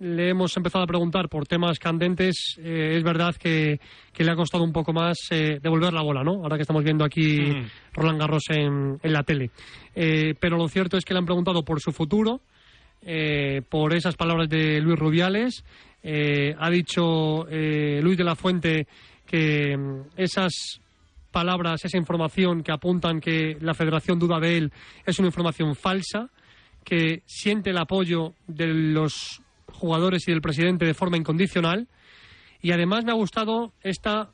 le hemos empezado a preguntar por temas candentes, eh, es verdad que, que le ha costado un poco más eh, devolver la bola, ¿no? Ahora que estamos viendo aquí Ujú. Roland Garros en, en la tele. Eh, pero lo cierto es que le han preguntado por su futuro, eh, por esas palabras de Luis Rubiales. Eh, ha dicho eh, Luis de la Fuente que mm, esas palabras, esa información que apuntan que la federación duda de él es una información falsa, que siente el apoyo de los jugadores y del presidente de forma incondicional. Y además me ha gustado esta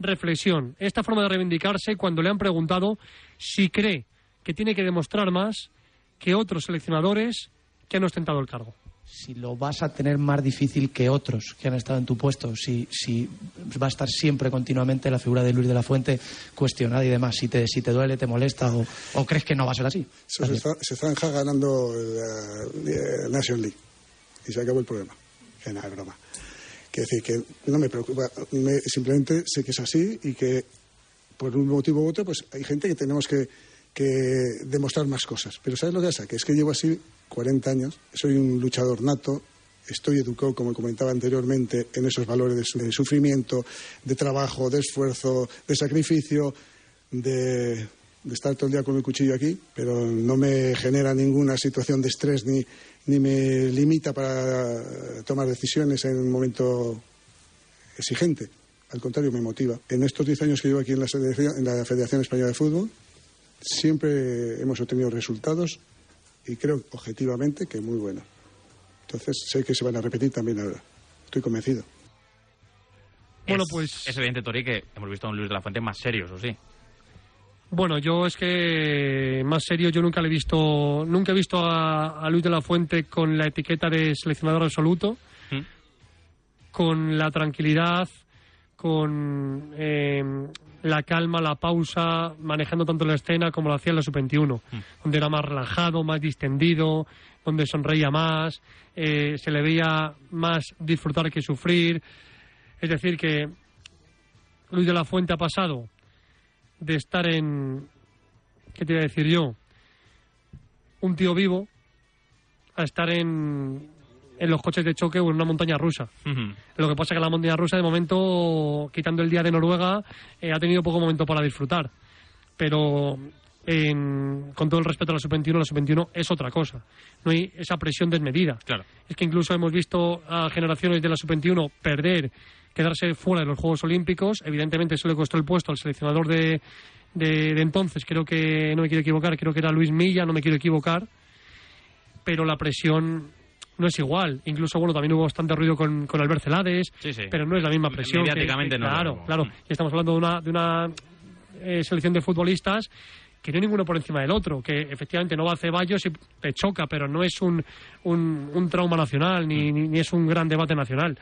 reflexión, esta forma de reivindicarse cuando le han preguntado si cree que tiene que demostrar más que otros seleccionadores que han ostentado el cargo. si lo vas a tener más difícil que otros que han estado en tu puesto, si, si va a estar siempre continuamente la figura de Luis de la Fuente cuestionada y demás, si te, si te duele, te molesta o, o crees que no va a ser así. Se, se está, se está ganando la, la Nation League y se acabó el problema. Que nada, es broma. Quiero decir que no me preocupa, me- simplemente sé que es así y que por un motivo u otro, pues hay gente que tenemos que, que demostrar más cosas. Pero ¿sabes lo que pasa? Que es que llevo así 40 años, soy un luchador nato, estoy educado, como comentaba anteriormente, en esos valores de, su- de sufrimiento, de trabajo, de esfuerzo, de sacrificio, de, estar todo el día con el cuchillo aquí, pero no me genera ninguna situación de estrés ni, ni me limita para tomar decisiones en un momento exigente. Al contrario, me motiva. En estos 10 años que llevo aquí en la Federación Española de Fútbol, siempre hemos obtenido resultados y creo objetivamente que muy buenos. Entonces sé que se van a repetir también ahora. Estoy convencido. Bueno, Es- pues- Es evidente, Tori, que hemos visto a un Luis de la Fuente más serio, eso sí. Bueno, yo es que más serio yo nunca le he visto, nunca he visto a, a Luis de la Fuente con la etiqueta de seleccionador absoluto, ¿Mm? con la tranquilidad, con eh, la calma, la pausa, manejando tanto la escena como lo hacía en la sub-21, donde era más relajado, más distendido, donde sonreía más, eh, se le veía más disfrutar que sufrir. Es decir, que Luis de la Fuente ha pasado de estar en, ¿qué te iba a decir yo? Un tío vivo a estar en, en los coches de choque o en una montaña rusa. Lo que pasa es que la montaña rusa, de momento, quitando el día de Noruega, eh, ha tenido poco momento para disfrutar. Pero en- con todo el respeto a la sub-21, la sub-21 es otra cosa. No hay esa presión desmedida. Claro. Es que incluso hemos visto a generaciones de la sub-21 perder, quedarse fuera de los Juegos Olímpicos. Evidentemente eso le costó el puesto al seleccionador de, de, de entonces, creo que, no me quiero equivocar, creo que era Luis Milla, no me quiero equivocar. Pero la presión no es igual. Incluso, bueno, también hubo bastante ruido con, con Albert Celades, Sí, sí. pero no es la misma presión. Mediáticamente que- no Claro. Mm. Y estamos hablando de una, de una eh, selección de futbolistas que no hay ninguno por encima del otro, que efectivamente no va a Ceballos y te choca, pero no es un, un, un trauma nacional ni, ni, ni es un gran debate nacional.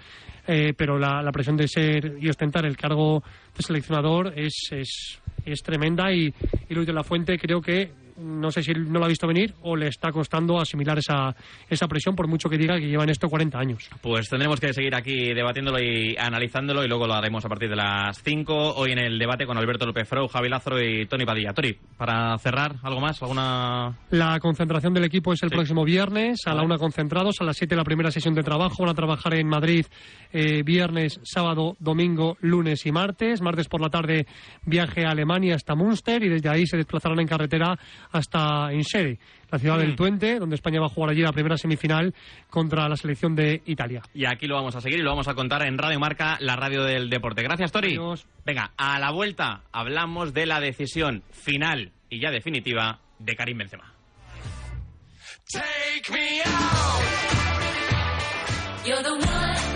Eh, pero la, la presión de ser y ostentar el cargo de seleccionador es, es, es tremenda y, y Luis de la Fuente creo que no sé si no lo ha visto venir o le está costando asimilar esa, esa presión por mucho que diga que lleva en esto 40 años. Pues tendremos que seguir aquí debatiéndolo y analizándolo y luego lo haremos a partir de las 5. Hoy en el debate con Alberto López Frou, Javi Lázaro y Tony Padilla. Tori, para cerrar, ¿algo más? ¿Alguna...? La concentración del equipo es el Sí. próximo viernes, a la una concentrados, a las 7 la primera sesión de trabajo. Van a trabajar en Madrid eh, viernes, sábado, domingo, lunes y martes. Martes por la tarde viaje a Alemania hasta Münster y desde ahí se desplazarán en carretera hasta Insheri, la ciudad del Mm. Twente, donde España va a jugar allí la primera semifinal contra la selección de Italia. Y aquí lo vamos a seguir y lo vamos a contar en Radio Marca, la radio del deporte. Gracias, Tori. Venga, a la vuelta hablamos de la decisión final y ya definitiva de Karim Benzema.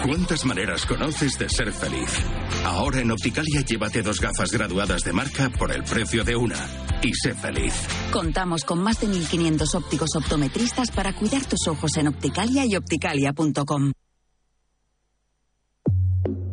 ¿Cuántas maneras conoces de ser feliz? Ahora en Opticalia llévate dos gafas graduadas de marca por el precio de una. Y sé feliz. Contamos con más de 1.500 ópticos optometristas para cuidar tus ojos en Opticalia y opticalia.com.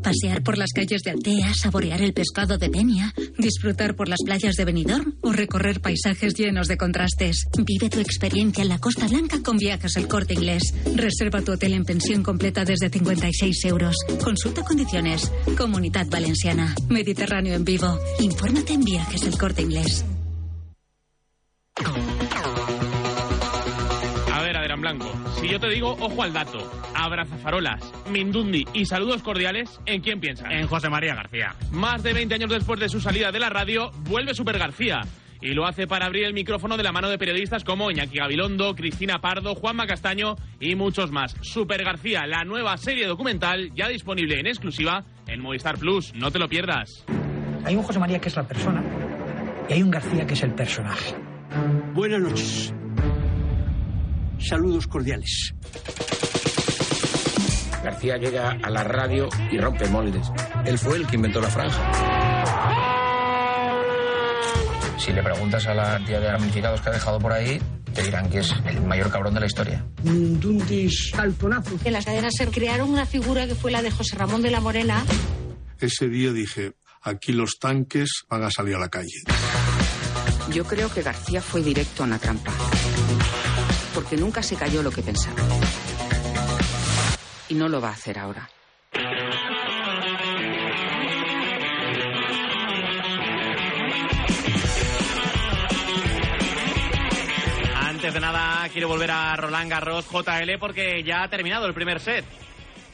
Pasear por las calles de Altea, saborear el pescado de Peña, disfrutar por las playas de Benidorm o recorrer paisajes llenos de contrastes. Vive tu experiencia en la Costa Blanca con Viajes El Corte Inglés. Reserva tu hotel en pensión completa desde 56 euros. Consulta condiciones. Comunidad Valenciana. Mediterráneo en vivo. Infórmate en Viajes El Corte Inglés. Blanco, si yo te digo, ojo al dato, abrazafarolas, Mindundi y saludos cordiales, ¿en quién piensas? En José María García. Más de 20 años después de su salida de la radio, vuelve Super García. Y lo hace para abrir el micrófono de la mano de periodistas como Iñaki Gabilondo, Cristina Pardo, Juanma Castaño y muchos más. Super García, la nueva serie documental ya disponible en exclusiva en Movistar Plus. No te lo pierdas. Hay un José María que es la persona y hay un García que es el personaje. Buenas noches. Saludos cordiales. García llega a la radio y rompe moldes. Él fue el que inventó la franja. Si le preguntas a la cantidad de ramificados que ha dejado por ahí, te dirán que es el mayor cabrón de la historia. Dundis calzonazo. En las cadenas se crearon una figura que fue la de José Ramón de la Morena. Ese día dije, aquí los tanques van a salir a la calle. Yo creo que García fue directo a la trampa. Porque nunca se cayó lo que pensaba. Y no lo va a hacer ahora. Antes de nada, quiero volver a Roland Garros JL porque ya ha terminado el primer set.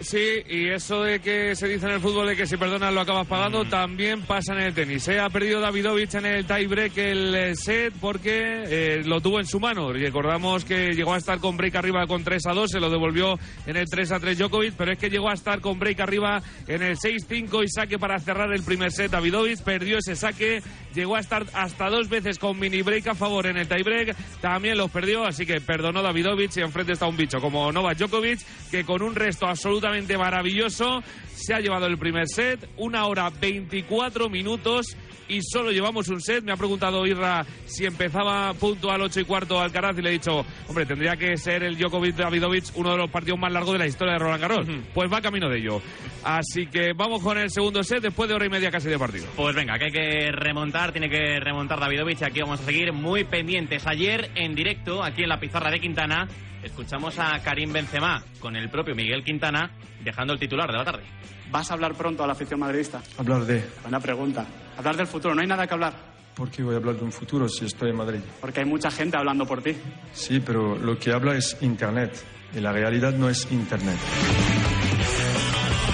Sí, y eso de que se dice en el fútbol de que si perdonas lo acabas pagando, también pasa en el tenis. Se Ha perdido Davidovich en el tiebreak el eh, set porque eh, lo tuvo en su mano. Recordamos que llegó a estar con break arriba con 3 a 2, se lo devolvió en el 3 a 3 Djokovic, pero es que llegó a estar con break arriba en el 6-5 y saque para cerrar el primer set. Davidovich perdió ese saque, llegó a estar hasta dos veces con mini break a favor en el tiebreak, también los perdió, así que perdonó Davidovich y enfrente está un bicho como Novak Djokovic que con un resto absolutamente maravilloso. Se ha llevado el primer set, una hora 24 minutos y solo llevamos un set. Me ha preguntado Irra si empezaba punto al 8 y cuarto Alcaraz y le he dicho, hombre, tendría que ser el Djokovic Davidovich uno de los partidos más largos de la historia de Roland Garros. Pues va camino de ello. Así que vamos con el segundo set después de hora y media casi de partido. Pues venga, que hay que remontar, tiene que remontar Davidovich. Aquí vamos a seguir muy pendientes. Ayer en directo, aquí en la pizarra de Quintana, escuchamos a Karim Benzema con el propio Miguel Quintana dejando el titular de la tarde. ¿Vas a hablar pronto a la afición madridista? Hablar de. Buena pregunta. Hablar del futuro, no hay nada que hablar. ¿Por qué voy a hablar de un futuro si estoy en Madrid? Porque hay mucha gente hablando por ti. Sí, pero lo que habla es Internet. Y la realidad no es Internet.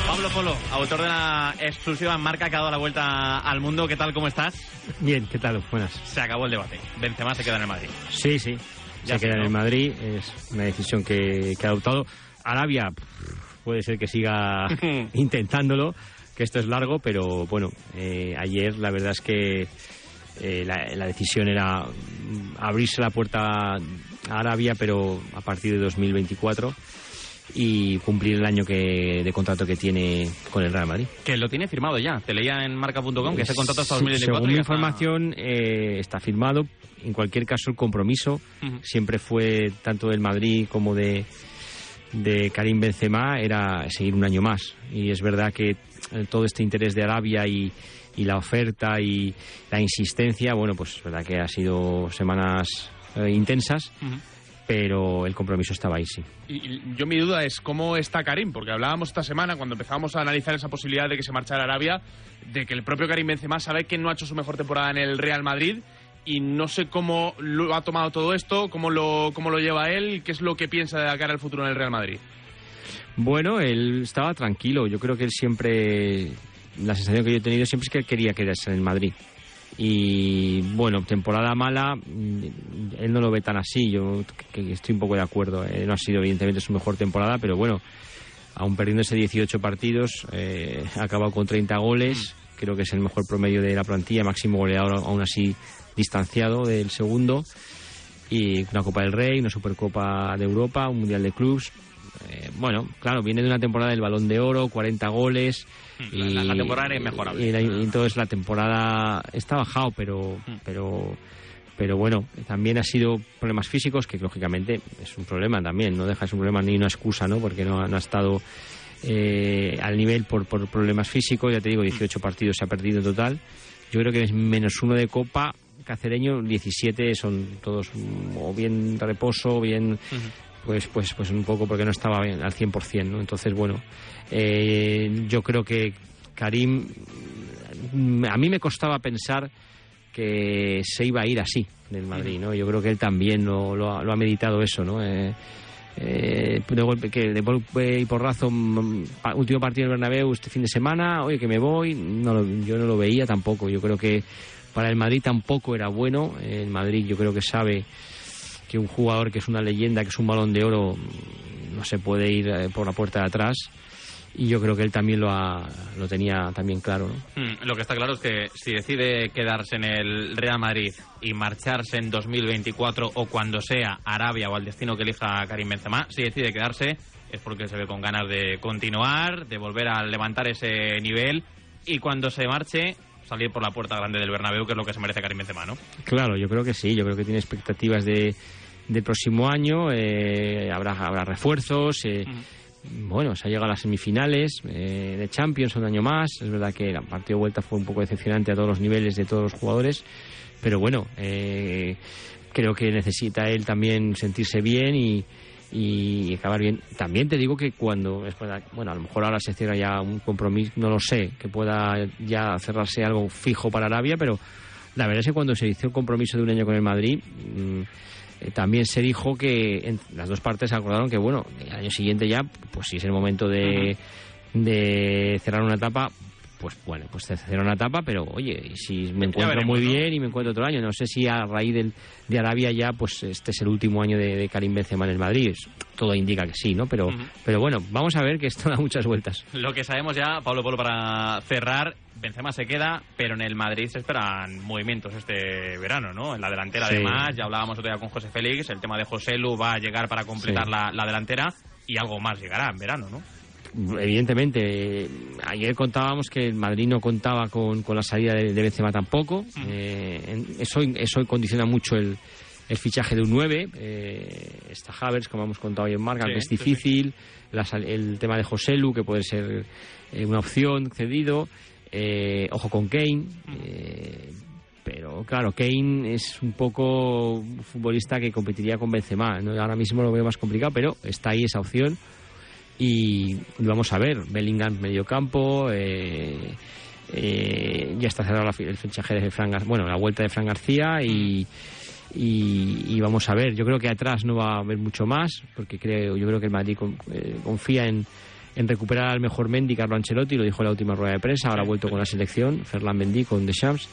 Pablo Polo, autor de la exclusiva marca que ha dado la vuelta al mundo. ¿Qué tal? ¿Cómo estás? Bien, ¿qué tal? Buenas. Se acabó el debate. Benzema se queda en el Madrid. Sí, sí. Ya se queda en ¿no? el Madrid. Es una decisión que, que ha adoptado. Arabia puede ser que siga intentándolo, que esto es largo, pero bueno, eh, ayer la verdad es que eh, la, la decisión era mm, abrirse la puerta a Arabia, pero a partir de 2024 y cumplir el año que, de contrato que tiene con el Real Madrid. Que lo tiene firmado ya. Te leía en marca.com que ese contrato hasta Sí, 2024. Según mi ya está- información, eh, está firmado. En cualquier caso, el compromiso Ujú. siempre fue tanto del Madrid como de, de Karim Benzema era seguir un año más. Y es verdad que eh, todo este interés de Arabia y, y la oferta y la insistencia, bueno, pues es verdad que ha sido semanas eh, intensas, Ujú. Pero el compromiso estaba ahí, sí. Y, y yo mi duda es cómo está Karim, porque hablábamos esta semana cuando empezábamos a analizar esa posibilidad de que se marchara a Arabia, de que el propio Karim Benzema sabe que no ha hecho su mejor temporada en el Real Madrid y no sé cómo lo ha tomado todo esto, cómo lo, cómo lo lleva él, qué es lo que piensa de cara al futuro en el Real Madrid. Bueno, él estaba tranquilo. Yo creo que él siempre, la sensación que yo he tenido siempre es que él quería quedarse en el Madrid. Y bueno, temporada mala, mm, él no lo ve tan así. Yo que- estoy un poco de acuerdo. Eh, no ha sido evidentemente su mejor temporada, pero bueno, aún perdiéndose 18 partidos, eh, ha acabado con 30 goles. Creo que es el mejor promedio de la plantilla, máximo goleador aún así distanciado del segundo. Y una Copa del Rey, una Supercopa de Europa, un Mundial de Clubs. Eh, bueno, claro, viene de una temporada del Balón de Oro, 40 goles. La- la- la temporada era inmejorable. Y, entonces la temporada está bajado, pero, pero, pero bueno, también ha sido problemas físicos, que lógicamente es un problema también, no deja de ser un problema ni una excusa, ¿no? Porque no, ha- no ha estado eh, al nivel por, por problemas físicos, ya te digo, 18 partidos se ha perdido en total. Yo creo que es menos uno de Copa, Cacereño, 17 son todos o bien reposo, o bien pues pues pues un poco porque no estaba bien, al 100%, ¿no? Entonces, bueno, eh, yo creo que Karim mm, a mí me costaba pensar que se iba a ir así del Madrid, ¿no? Yo creo que él también lo, lo ha, lo ha meditado eso, ¿no? Eh, eh, de golpe que de golpe y porrazo mm, último partido en el Bernabéu este fin de semana oye que me voy no lo- yo no lo veía tampoco yo creo que para el Madrid tampoco era bueno el Madrid yo creo que sabe que un jugador que es una leyenda que es un balón de oro mm, no se puede ir eh, por la puerta de atrás y yo creo que él también lo ha, lo tenía también claro ¿no? Mm, Lo que está claro es que si decide quedarse en el Real Madrid y marcharse en 2024 o cuando sea Arabia o al destino que elija Karim Benzema, si decide quedarse es porque se ve con ganas de continuar, de volver a levantar ese nivel y cuando se marche salir por la puerta grande del Bernabéu, que es lo que se merece Karim Benzema, ¿no? Claro, yo creo que sí, yo creo que tiene expectativas de, del próximo año. Eh, habrá, habrá refuerzos. Eh, Bueno, se ha llegado a las semifinales eh, de Champions un año más. Es verdad que el partido de vuelta fue un poco decepcionante a todos los niveles de todos los jugadores. Pero bueno, eh, creo que necesita él también sentirse bien y, y acabar bien. También te digo que cuando, bueno, a lo mejor ahora se cierra ya un compromiso, no lo sé, que pueda ya cerrarse algo fijo para Arabia, pero la verdad es que cuando se hizo el compromiso de un año con el Madrid, mm, eh, también se dijo que en- las dos partes acordaron que, bueno, el año siguiente ya, pues si es el momento de, de cerrar una etapa, pues bueno, pues cerró una etapa, pero oye, si me encuentro veremos, muy ¿no? bien y me encuentro otro año, no sé si a raíz del, de Arabia ya, pues este es el último año de, de Karim Benzema en el Madrid, todo indica que sí, ¿no? Pero, pero bueno, vamos a ver que esto da muchas vueltas. Lo que sabemos ya, Pablo Polo, para cerrar, Benzema se queda, pero en el Madrid se esperan movimientos este verano, ¿no? En la delantera, Sí. además, ya hablábamos otro día con José Félix, el tema de José Lu va a llegar para completar Sí. la, la delantera y algo más llegará en verano, ¿no? Evidentemente, ayer contábamos que el Madrid no contaba con, con la salida de, de Benzema tampoco. Eh, eso, eso condiciona mucho el, el fichaje de un 9. Eh, está Havers, como hemos contado hoy en Marca, Sí, que es difícil. La el tema de José Lu, que puede ser eh, una opción cedido. Eh, ojo con Kane. eh, pero claro, Kane es un poco un futbolista que competiría con Benzema. ¿no? Ahora mismo lo veo más complicado, pero está ahí esa opción y vamos a ver Bellingham medio campo eh, eh, ya está cerrado la el fichaje de Fran bueno la vuelta de Fran García y, y, vamos a ver. Yo creo que atrás no va a haber mucho más porque creo yo creo que el Madrid con- eh, confía en en recuperar al mejor Mendy, Carlo Ancelotti, lo dijo en la última rueda de prensa, ahora ha vuelto con la selección, Ferland Mendy con Deschamps,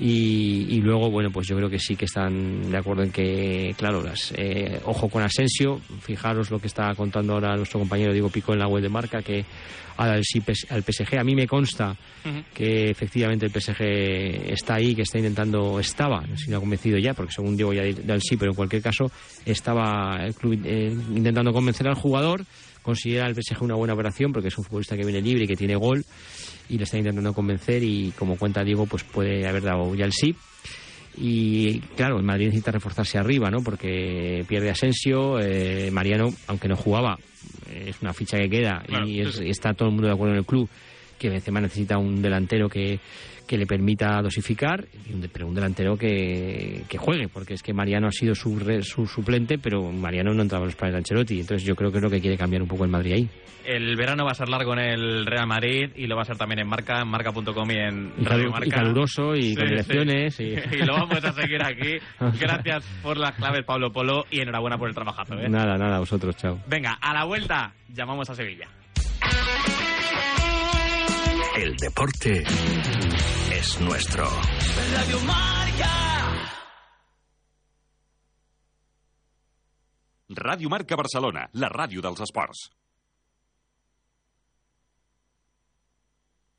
y, y luego, bueno, pues yo creo que sí que están de acuerdo en que, claro, las, eh, ojo con Asensio, fijaros lo que está contando ahora nuestro compañero Diego Pico en la web de marca, que pes- al PSG. A mí me consta que efectivamente el PSG está ahí, que está intentando, estaba, no sé si no ha convencido ya, porque según Diego ya da el sí, pero en cualquier caso estaba el club eh, intentando convencer al jugador, considera el PSG una buena operación porque es un futbolista que viene libre y que tiene gol y le está intentando convencer y como cuenta Diego pues puede haber dado ya el sí y claro, el Madrid necesita reforzarse arriba, ¿no? Porque pierde Asensio, eh, Mariano, aunque no jugaba, eh, es una ficha que queda Claro, y, es- sí, está todo el mundo de acuerdo en el club que Benzema necesita un delantero que, que le permita dosificar, pero un delantero que, que juegue, porque es que Mariano ha sido su, re- su suplente, pero Mariano no entraba en los planes de Ancelotti, entonces yo creo que es lo que quiere cambiar un poco el Madrid ahí. El verano va a ser largo en el Real Madrid y lo va a ser también en Marca, en marca.com y en Y, Radio Marca. y caluroso y Sí, con sí. elecciones. Y... y lo vamos a seguir aquí. Gracias por las claves, Pablo Polo, y enhorabuena por el trabajazo. ¿eh? Nada, nada, a vosotros, chao. Venga, a la vuelta llamamos a Sevilla. El deporte es nuestro. Radio Marca. Ràdio Marca Barcelona, la ràdio dels esports.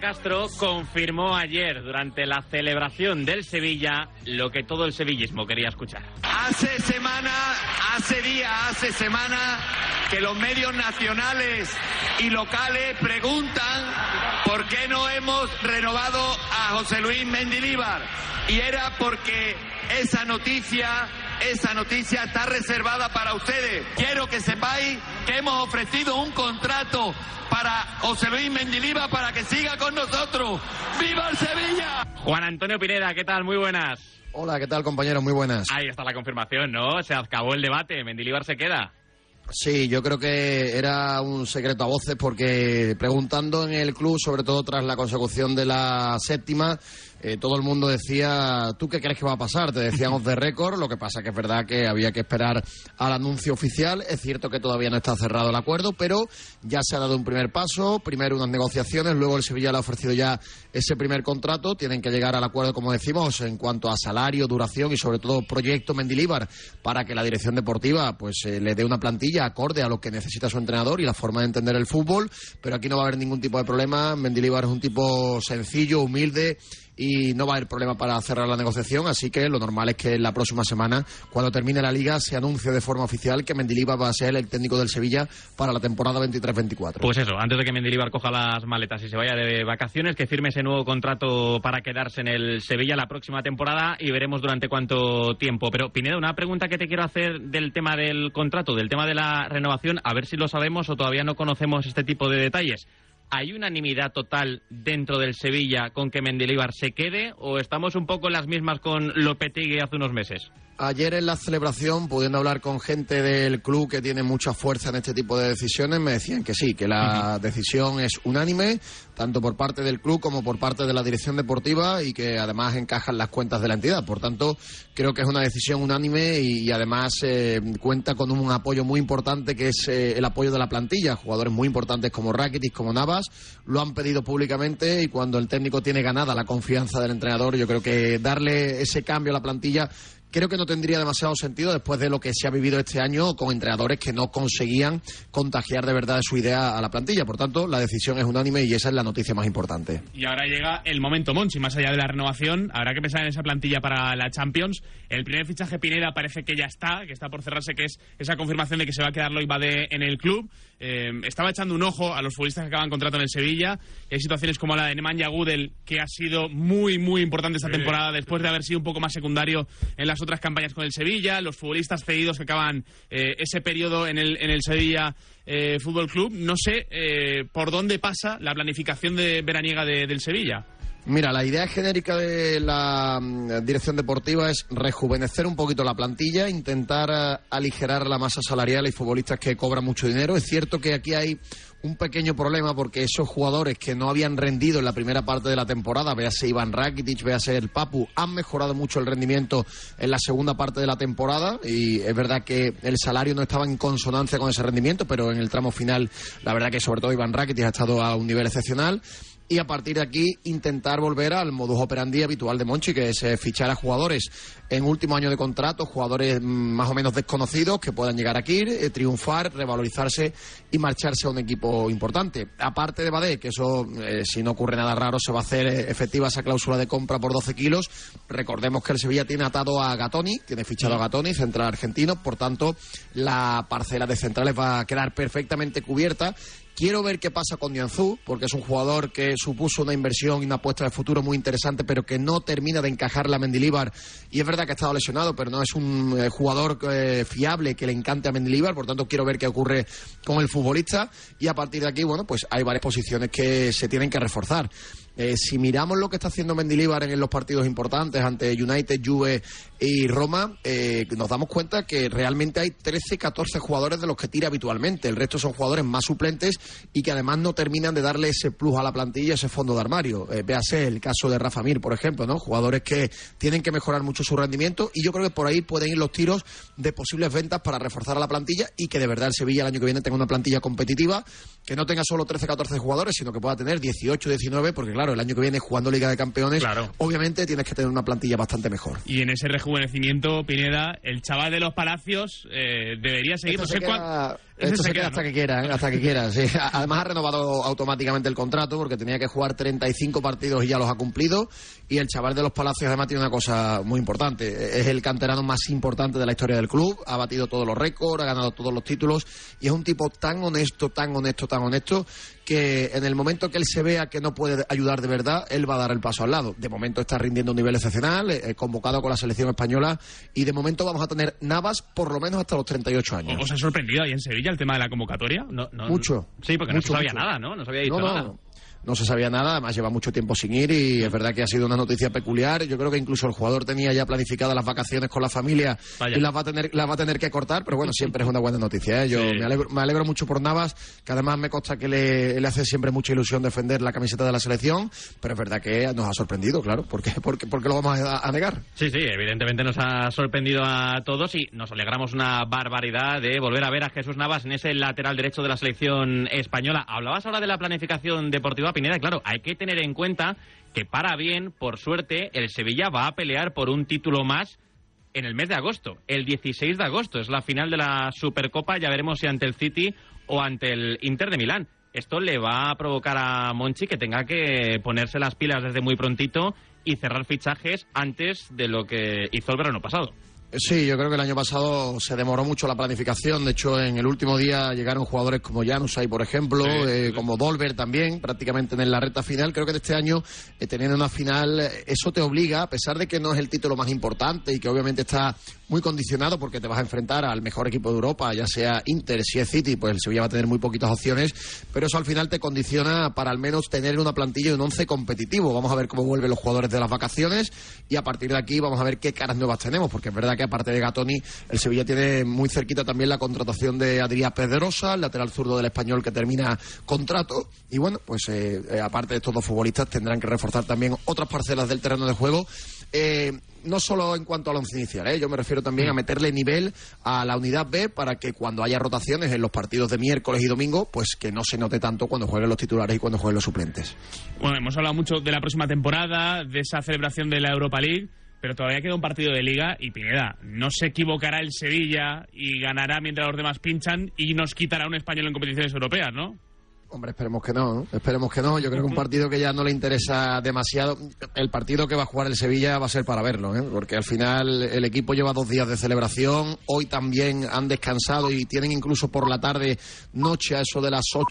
Castro confirmó ayer durante la celebración del Sevilla lo que todo el sevillismo quería escuchar. Hace semana, hace día, hace semana que los medios nacionales y locales preguntan por qué no hemos renovado a José Luis Mendilíbar. Y era porque esa noticia, esa noticia está reservada para ustedes. Quiero que sepáis que hemos ofrecido un contrato para José Luis Mendilíbar para que siga con nosotros. ¡Viva el Sevilla! Juan Antonio Pineda, ¿qué tal? Muy buenas. Hola, ¿qué tal, compañeros? Muy buenas. Ahí está la confirmación, ¿no? Se acabó el debate. Mendilíbar se queda. Sí, yo creo que era un secreto a voces porque preguntando en el club, sobre todo tras la consecución de la séptima, eh, todo el mundo decía, ¿tú qué crees que va a pasar? Te decíamos de récord, lo que pasa que es verdad que había que esperar al anuncio oficial. Es cierto que todavía no está cerrado el acuerdo, pero ya se ha dado un primer paso, primero unas negociaciones, luego el Sevilla le ha ofrecido ya ese primer contrato. Tienen que llegar al acuerdo, como decimos, en cuanto a salario, duración y sobre todo proyecto Mendilíbar para que la dirección deportiva pues eh, le dé una plantilla acorde a lo que necesita su entrenador y la forma de entender el fútbol. Pero aquí no va a haber ningún tipo de problema. Mendilíbar es un tipo sencillo, humilde y no va a haber problema para cerrar la negociación, así que lo normal es que la próxima semana, cuando termine la liga, se anuncie de forma oficial que Mendilibar va a ser el técnico del Sevilla para la temporada 23-24. Pues eso, antes de que Mendilibar coja las maletas y se vaya de vacaciones, que firme ese nuevo contrato para quedarse en el Sevilla la próxima temporada y veremos durante cuánto tiempo. Pero Pineda, una pregunta que te quiero hacer del tema del contrato, del tema de la renovación, a ver si lo sabemos o todavía no conocemos este tipo de detalles. ¿Hay unanimidad total dentro del Sevilla con que Mendilibar se quede o estamos un poco en las mismas con Lopetegui hace unos meses? Ayer en la celebración, pudiendo hablar con gente del club que tiene mucha fuerza en este tipo de decisiones, me decían que sí, que la decisión es unánime, tanto por parte del club como por parte de la dirección deportiva y que además encajan las cuentas de la entidad. Por tanto, creo que es una decisión unánime y, y además eh, cuenta con un apoyo muy importante que es eh, el apoyo de la plantilla. Jugadores muy importantes como Rakitic, como Navas, lo han pedido públicamente y cuando el técnico tiene ganada la confianza del entrenador, yo creo que darle ese cambio a la plantilla creo que no tendría demasiado sentido después de lo que se ha vivido este año con entrenadores que no conseguían contagiar de verdad su idea a la plantilla. Por tanto, la decisión es unánime y esa es la noticia más importante. Y ahora llega el momento, Monchi, más allá de la renovación, habrá que pensar en esa plantilla para la Champions. El primer fichaje Pineda parece que ya está, que está por cerrarse, que es esa confirmación de que se va a quedar Loibade en el club. Eh, estaba echando un ojo a los futbolistas que acaban contrato en el Sevilla. Hay situaciones como la de Nemanja Gudel, que ha sido muy, muy importante esta temporada, después de haber sido un poco más secundario en las otras campañas con el Sevilla, los futbolistas cedidos que acaban eh, ese periodo en el, en el Sevilla eh, Fútbol Club. No sé eh, por dónde pasa la planificación de veraniega de- del Sevilla. Mira, la idea genérica de la mm, dirección deportiva es rejuvenecer un poquito la plantilla, intentar aligerar la masa salarial y futbolistas que cobran mucho dinero. Es cierto que aquí hay un pequeño problema porque esos jugadores que no habían rendido en la primera parte de la temporada, véase Iván Rakitic, véase el Papu, han mejorado mucho el rendimiento en la segunda parte de la temporada y es verdad que el salario no estaba en consonancia con ese rendimiento, pero en el tramo final la verdad que sobre todo Iván Rakitic ha estado a un nivel excepcional y a partir de aquí intentar volver al modus operandi habitual de Monchi, que es eh, fichar a jugadores en último año de contrato, jugadores mm, más o menos desconocidos que puedan llegar aquí, eh, triunfar, revalorizarse y marcharse a un equipo importante. Aparte de Badé, que eso, eh, si no ocurre nada raro, se va a hacer efectiva esa cláusula de compra por 12 kilos. Recordemos que el Sevilla tiene atado a Gatoni, tiene fichado a Gatoni, central argentino, por tanto, la parcela de centrales va a quedar perfectamente cubierta Quiero ver qué pasa con Nianzú, porque es un jugador que supuso una inversión y una apuesta de futuro muy interesante, pero que no termina de encajar la Mendilibar. Y es verdad que ha estado lesionado, pero no es un eh, jugador eh, fiable que le encante a Mendilibar. Por tanto, quiero ver qué ocurre con el futbolista. Y a partir de aquí, bueno, pues hay varias posiciones que se tienen que reforzar. Eh, si miramos lo que está haciendo Mendilibar en los partidos importantes ante United, Juve y Roma, eh, nos damos cuenta que realmente hay 13, 14 jugadores de los que tira habitualmente. El resto son jugadores más suplentes y que además no terminan de darle ese plus a la plantilla, ese fondo de armario. Eh, véase el caso de Rafa Mir, por ejemplo, ¿no? Jugadores que tienen que mejorar mucho su rendimiento y yo creo que por ahí pueden ir los tiros de posibles ventas para reforzar a la plantilla y que de verdad el Sevilla el año que viene tenga una plantilla competitiva, que no tenga solo 13, 14 jugadores, sino que pueda tener 18, 19, porque claro, el año que viene jugando Liga de Campeones, obviamente tienes que tener una plantilla bastante mejor. Y en ese rejuvenecimiento, Pineda, el chaval de los Palacios eh, debería seguir. Esto se queda, esto se, queda, hasta que quiera, ¿eh? hasta que quiera. Sí. Además ha renovado automáticamente el contrato porque tenía que jugar 35 partidos y ya los ha cumplido. Y el chaval de los Palacios además tiene una cosa muy importante. Es el canterano más importante de la historia del club. Ha batido todos los récords, ha ganado todos los títulos y es un tipo tan honesto, tan honesto, tan honesto que en el momento que él se vea que no puede ayudar de verdad, él va a dar el paso al lado. De momento está rindiendo un nivel excepcional, eh, convocado con la selección española y de momento vamos a tener Navas por lo menos hasta los 38 años. ¿Os ha sorprendido ahí en Sevilla el tema de la convocatoria? No, mucho. Sí, porque no sabía nada, ¿no? No se había dicho nada no se sabía nada, además lleva mucho tiempo sin ir y es verdad que ha sido una noticia peculiar. Yo creo que incluso el jugador tenía ya planificadas las vacaciones con la familia y las va, a tener, las va a tener que cortar, pero bueno, siempre es una buena noticia. ¿eh? Yo me, alegro, mucho por Navas, que además me consta que le, hace siempre mucha ilusión defender la camiseta de la selección, pero es verdad que nos ha sorprendido, claro. ¿Por qué, porque, porque lo vamos a, negar? Sí, sí, evidentemente nos ha sorprendido a todos y nos alegramos una barbaridad de volver a ver a Jesús Navas en ese lateral derecho de la selección española. Hablabas ahora de la planificación deportiva, Pineda, claro, hay que tener en cuenta que para bien, por suerte, el Sevilla va a pelear por un título más en el mes de agosto. El 16 de agosto es la final de la Supercopa, ya veremos si ante el City o ante el Inter de Milán. Esto le va a provocar a Monchi que tenga que ponerse las pilas desde muy prontito y cerrar fichajes antes de lo que hizo el verano pasado. Sí, yo creo que el año pasado se demoró mucho la planificación. De hecho, en el último día llegaron jugadores como Janusay, por ejemplo, eh, como Dolber también, prácticamente en la recta final. Creo que de este año, eh, teniendo una final, eso te obliga, a pesar de que no es el título más importante y que obviamente está muy condicionado porque te vas a enfrentar al mejor equipo de Europa, ya sea Inter, si es City, pues el Sevilla va a tener muy poquitas opciones, pero eso al final te condiciona para al menos tener una plantilla y un once competitivo. Vamos a ver cómo vuelven los jugadores de las vacaciones y a partir de aquí vamos a ver qué caras nuevas tenemos, porque es verdad que aparte de Gatoni, el Sevilla tiene muy cerquita también la contratación de Adrián Pedrosa, el lateral zurdo del español que termina contrato y bueno, pues eh, eh, aparte de estos dos futbolistas tendrán que reforzar también otras parcelas del terreno de juego. Eh, no solo en cuanto al once inicial, ¿eh? yo me refiero también a meterle nivel a la unidad B para que cuando haya rotaciones en los partidos de miércoles y domingo, pues que no se note tanto cuando jueguen los titulares y cuando jueguen los suplentes. Bueno, hemos hablado mucho de la próxima temporada, de esa celebración de la Europa League pero todavía queda un partido de liga y Pineda, no se equivocará el Sevilla y ganará mientras los demás pinchan y nos quitará un español en competiciones europeas, ¿no? Hombre, esperemos que no, esperemos que no. Yo creo que un partido que ya no le interesa demasiado. El partido que va a jugar el Sevilla va a ser para verlo, ¿eh? porque al final el equipo lleva dos días de celebración. Hoy también han descansado y tienen incluso por la tarde, noche, a eso de las 8